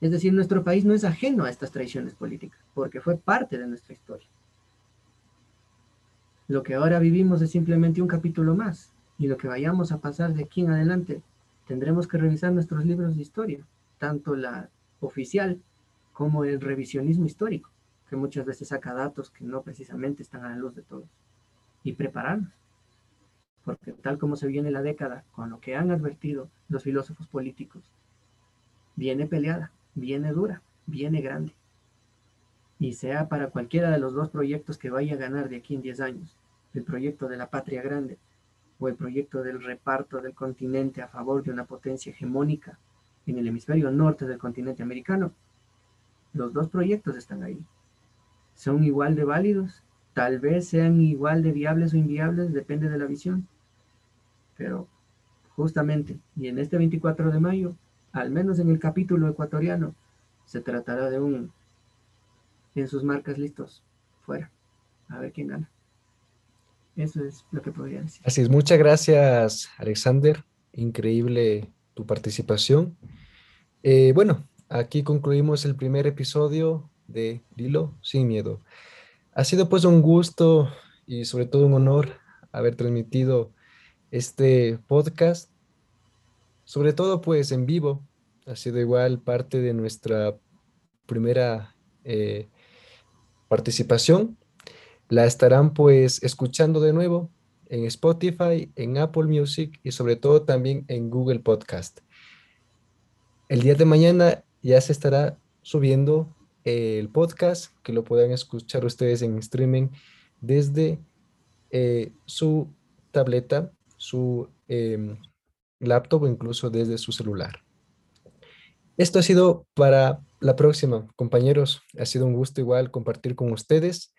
Es decir, nuestro país no es ajeno a estas traiciones políticas, porque fue parte de nuestra historia. Lo que ahora vivimos es simplemente un capítulo más, y lo que vayamos a pasar de aquí en adelante tendremos que revisar nuestros libros de historia, tanto la oficial como el revisionismo histórico, que muchas veces saca datos que no precisamente están a la luz de todos, y prepararnos. Porque tal como se viene la década, con lo que han advertido los filósofos políticos, viene peleada, viene dura, viene grande. Y sea para cualquiera de los dos proyectos que vaya a ganar de aquí en 10 años, el proyecto de la patria grande o el proyecto del reparto del continente a favor de una potencia hegemónica en el hemisferio norte del continente americano, los dos proyectos están ahí. Son igual de válidos, tal vez sean igual de viables o inviables, depende de la visión. Pero justamente, y en este 24 de mayo, al menos en el capítulo ecuatoriano, se tratará de un, en sus marcas listos, fuera, a ver quién gana. Eso es lo que podría decir. Así es, muchas gracias Alexander, increíble tu participación. Eh, bueno, aquí concluimos el primer episodio de Dilo sin miedo. Ha sido pues un gusto y sobre todo un honor haber transmitido este podcast, sobre todo pues en vivo. Ha sido igual parte de nuestra primera eh, participación la estarán pues escuchando de nuevo en Spotify, en Apple Music y sobre todo también en Google Podcast. El día de mañana ya se estará subiendo el podcast, que lo puedan escuchar ustedes en streaming desde eh, su tableta, su em, laptop o incluso desde su celular. Esto ha sido para la próxima, compañeros. Ha sido un gusto igual compartir con ustedes.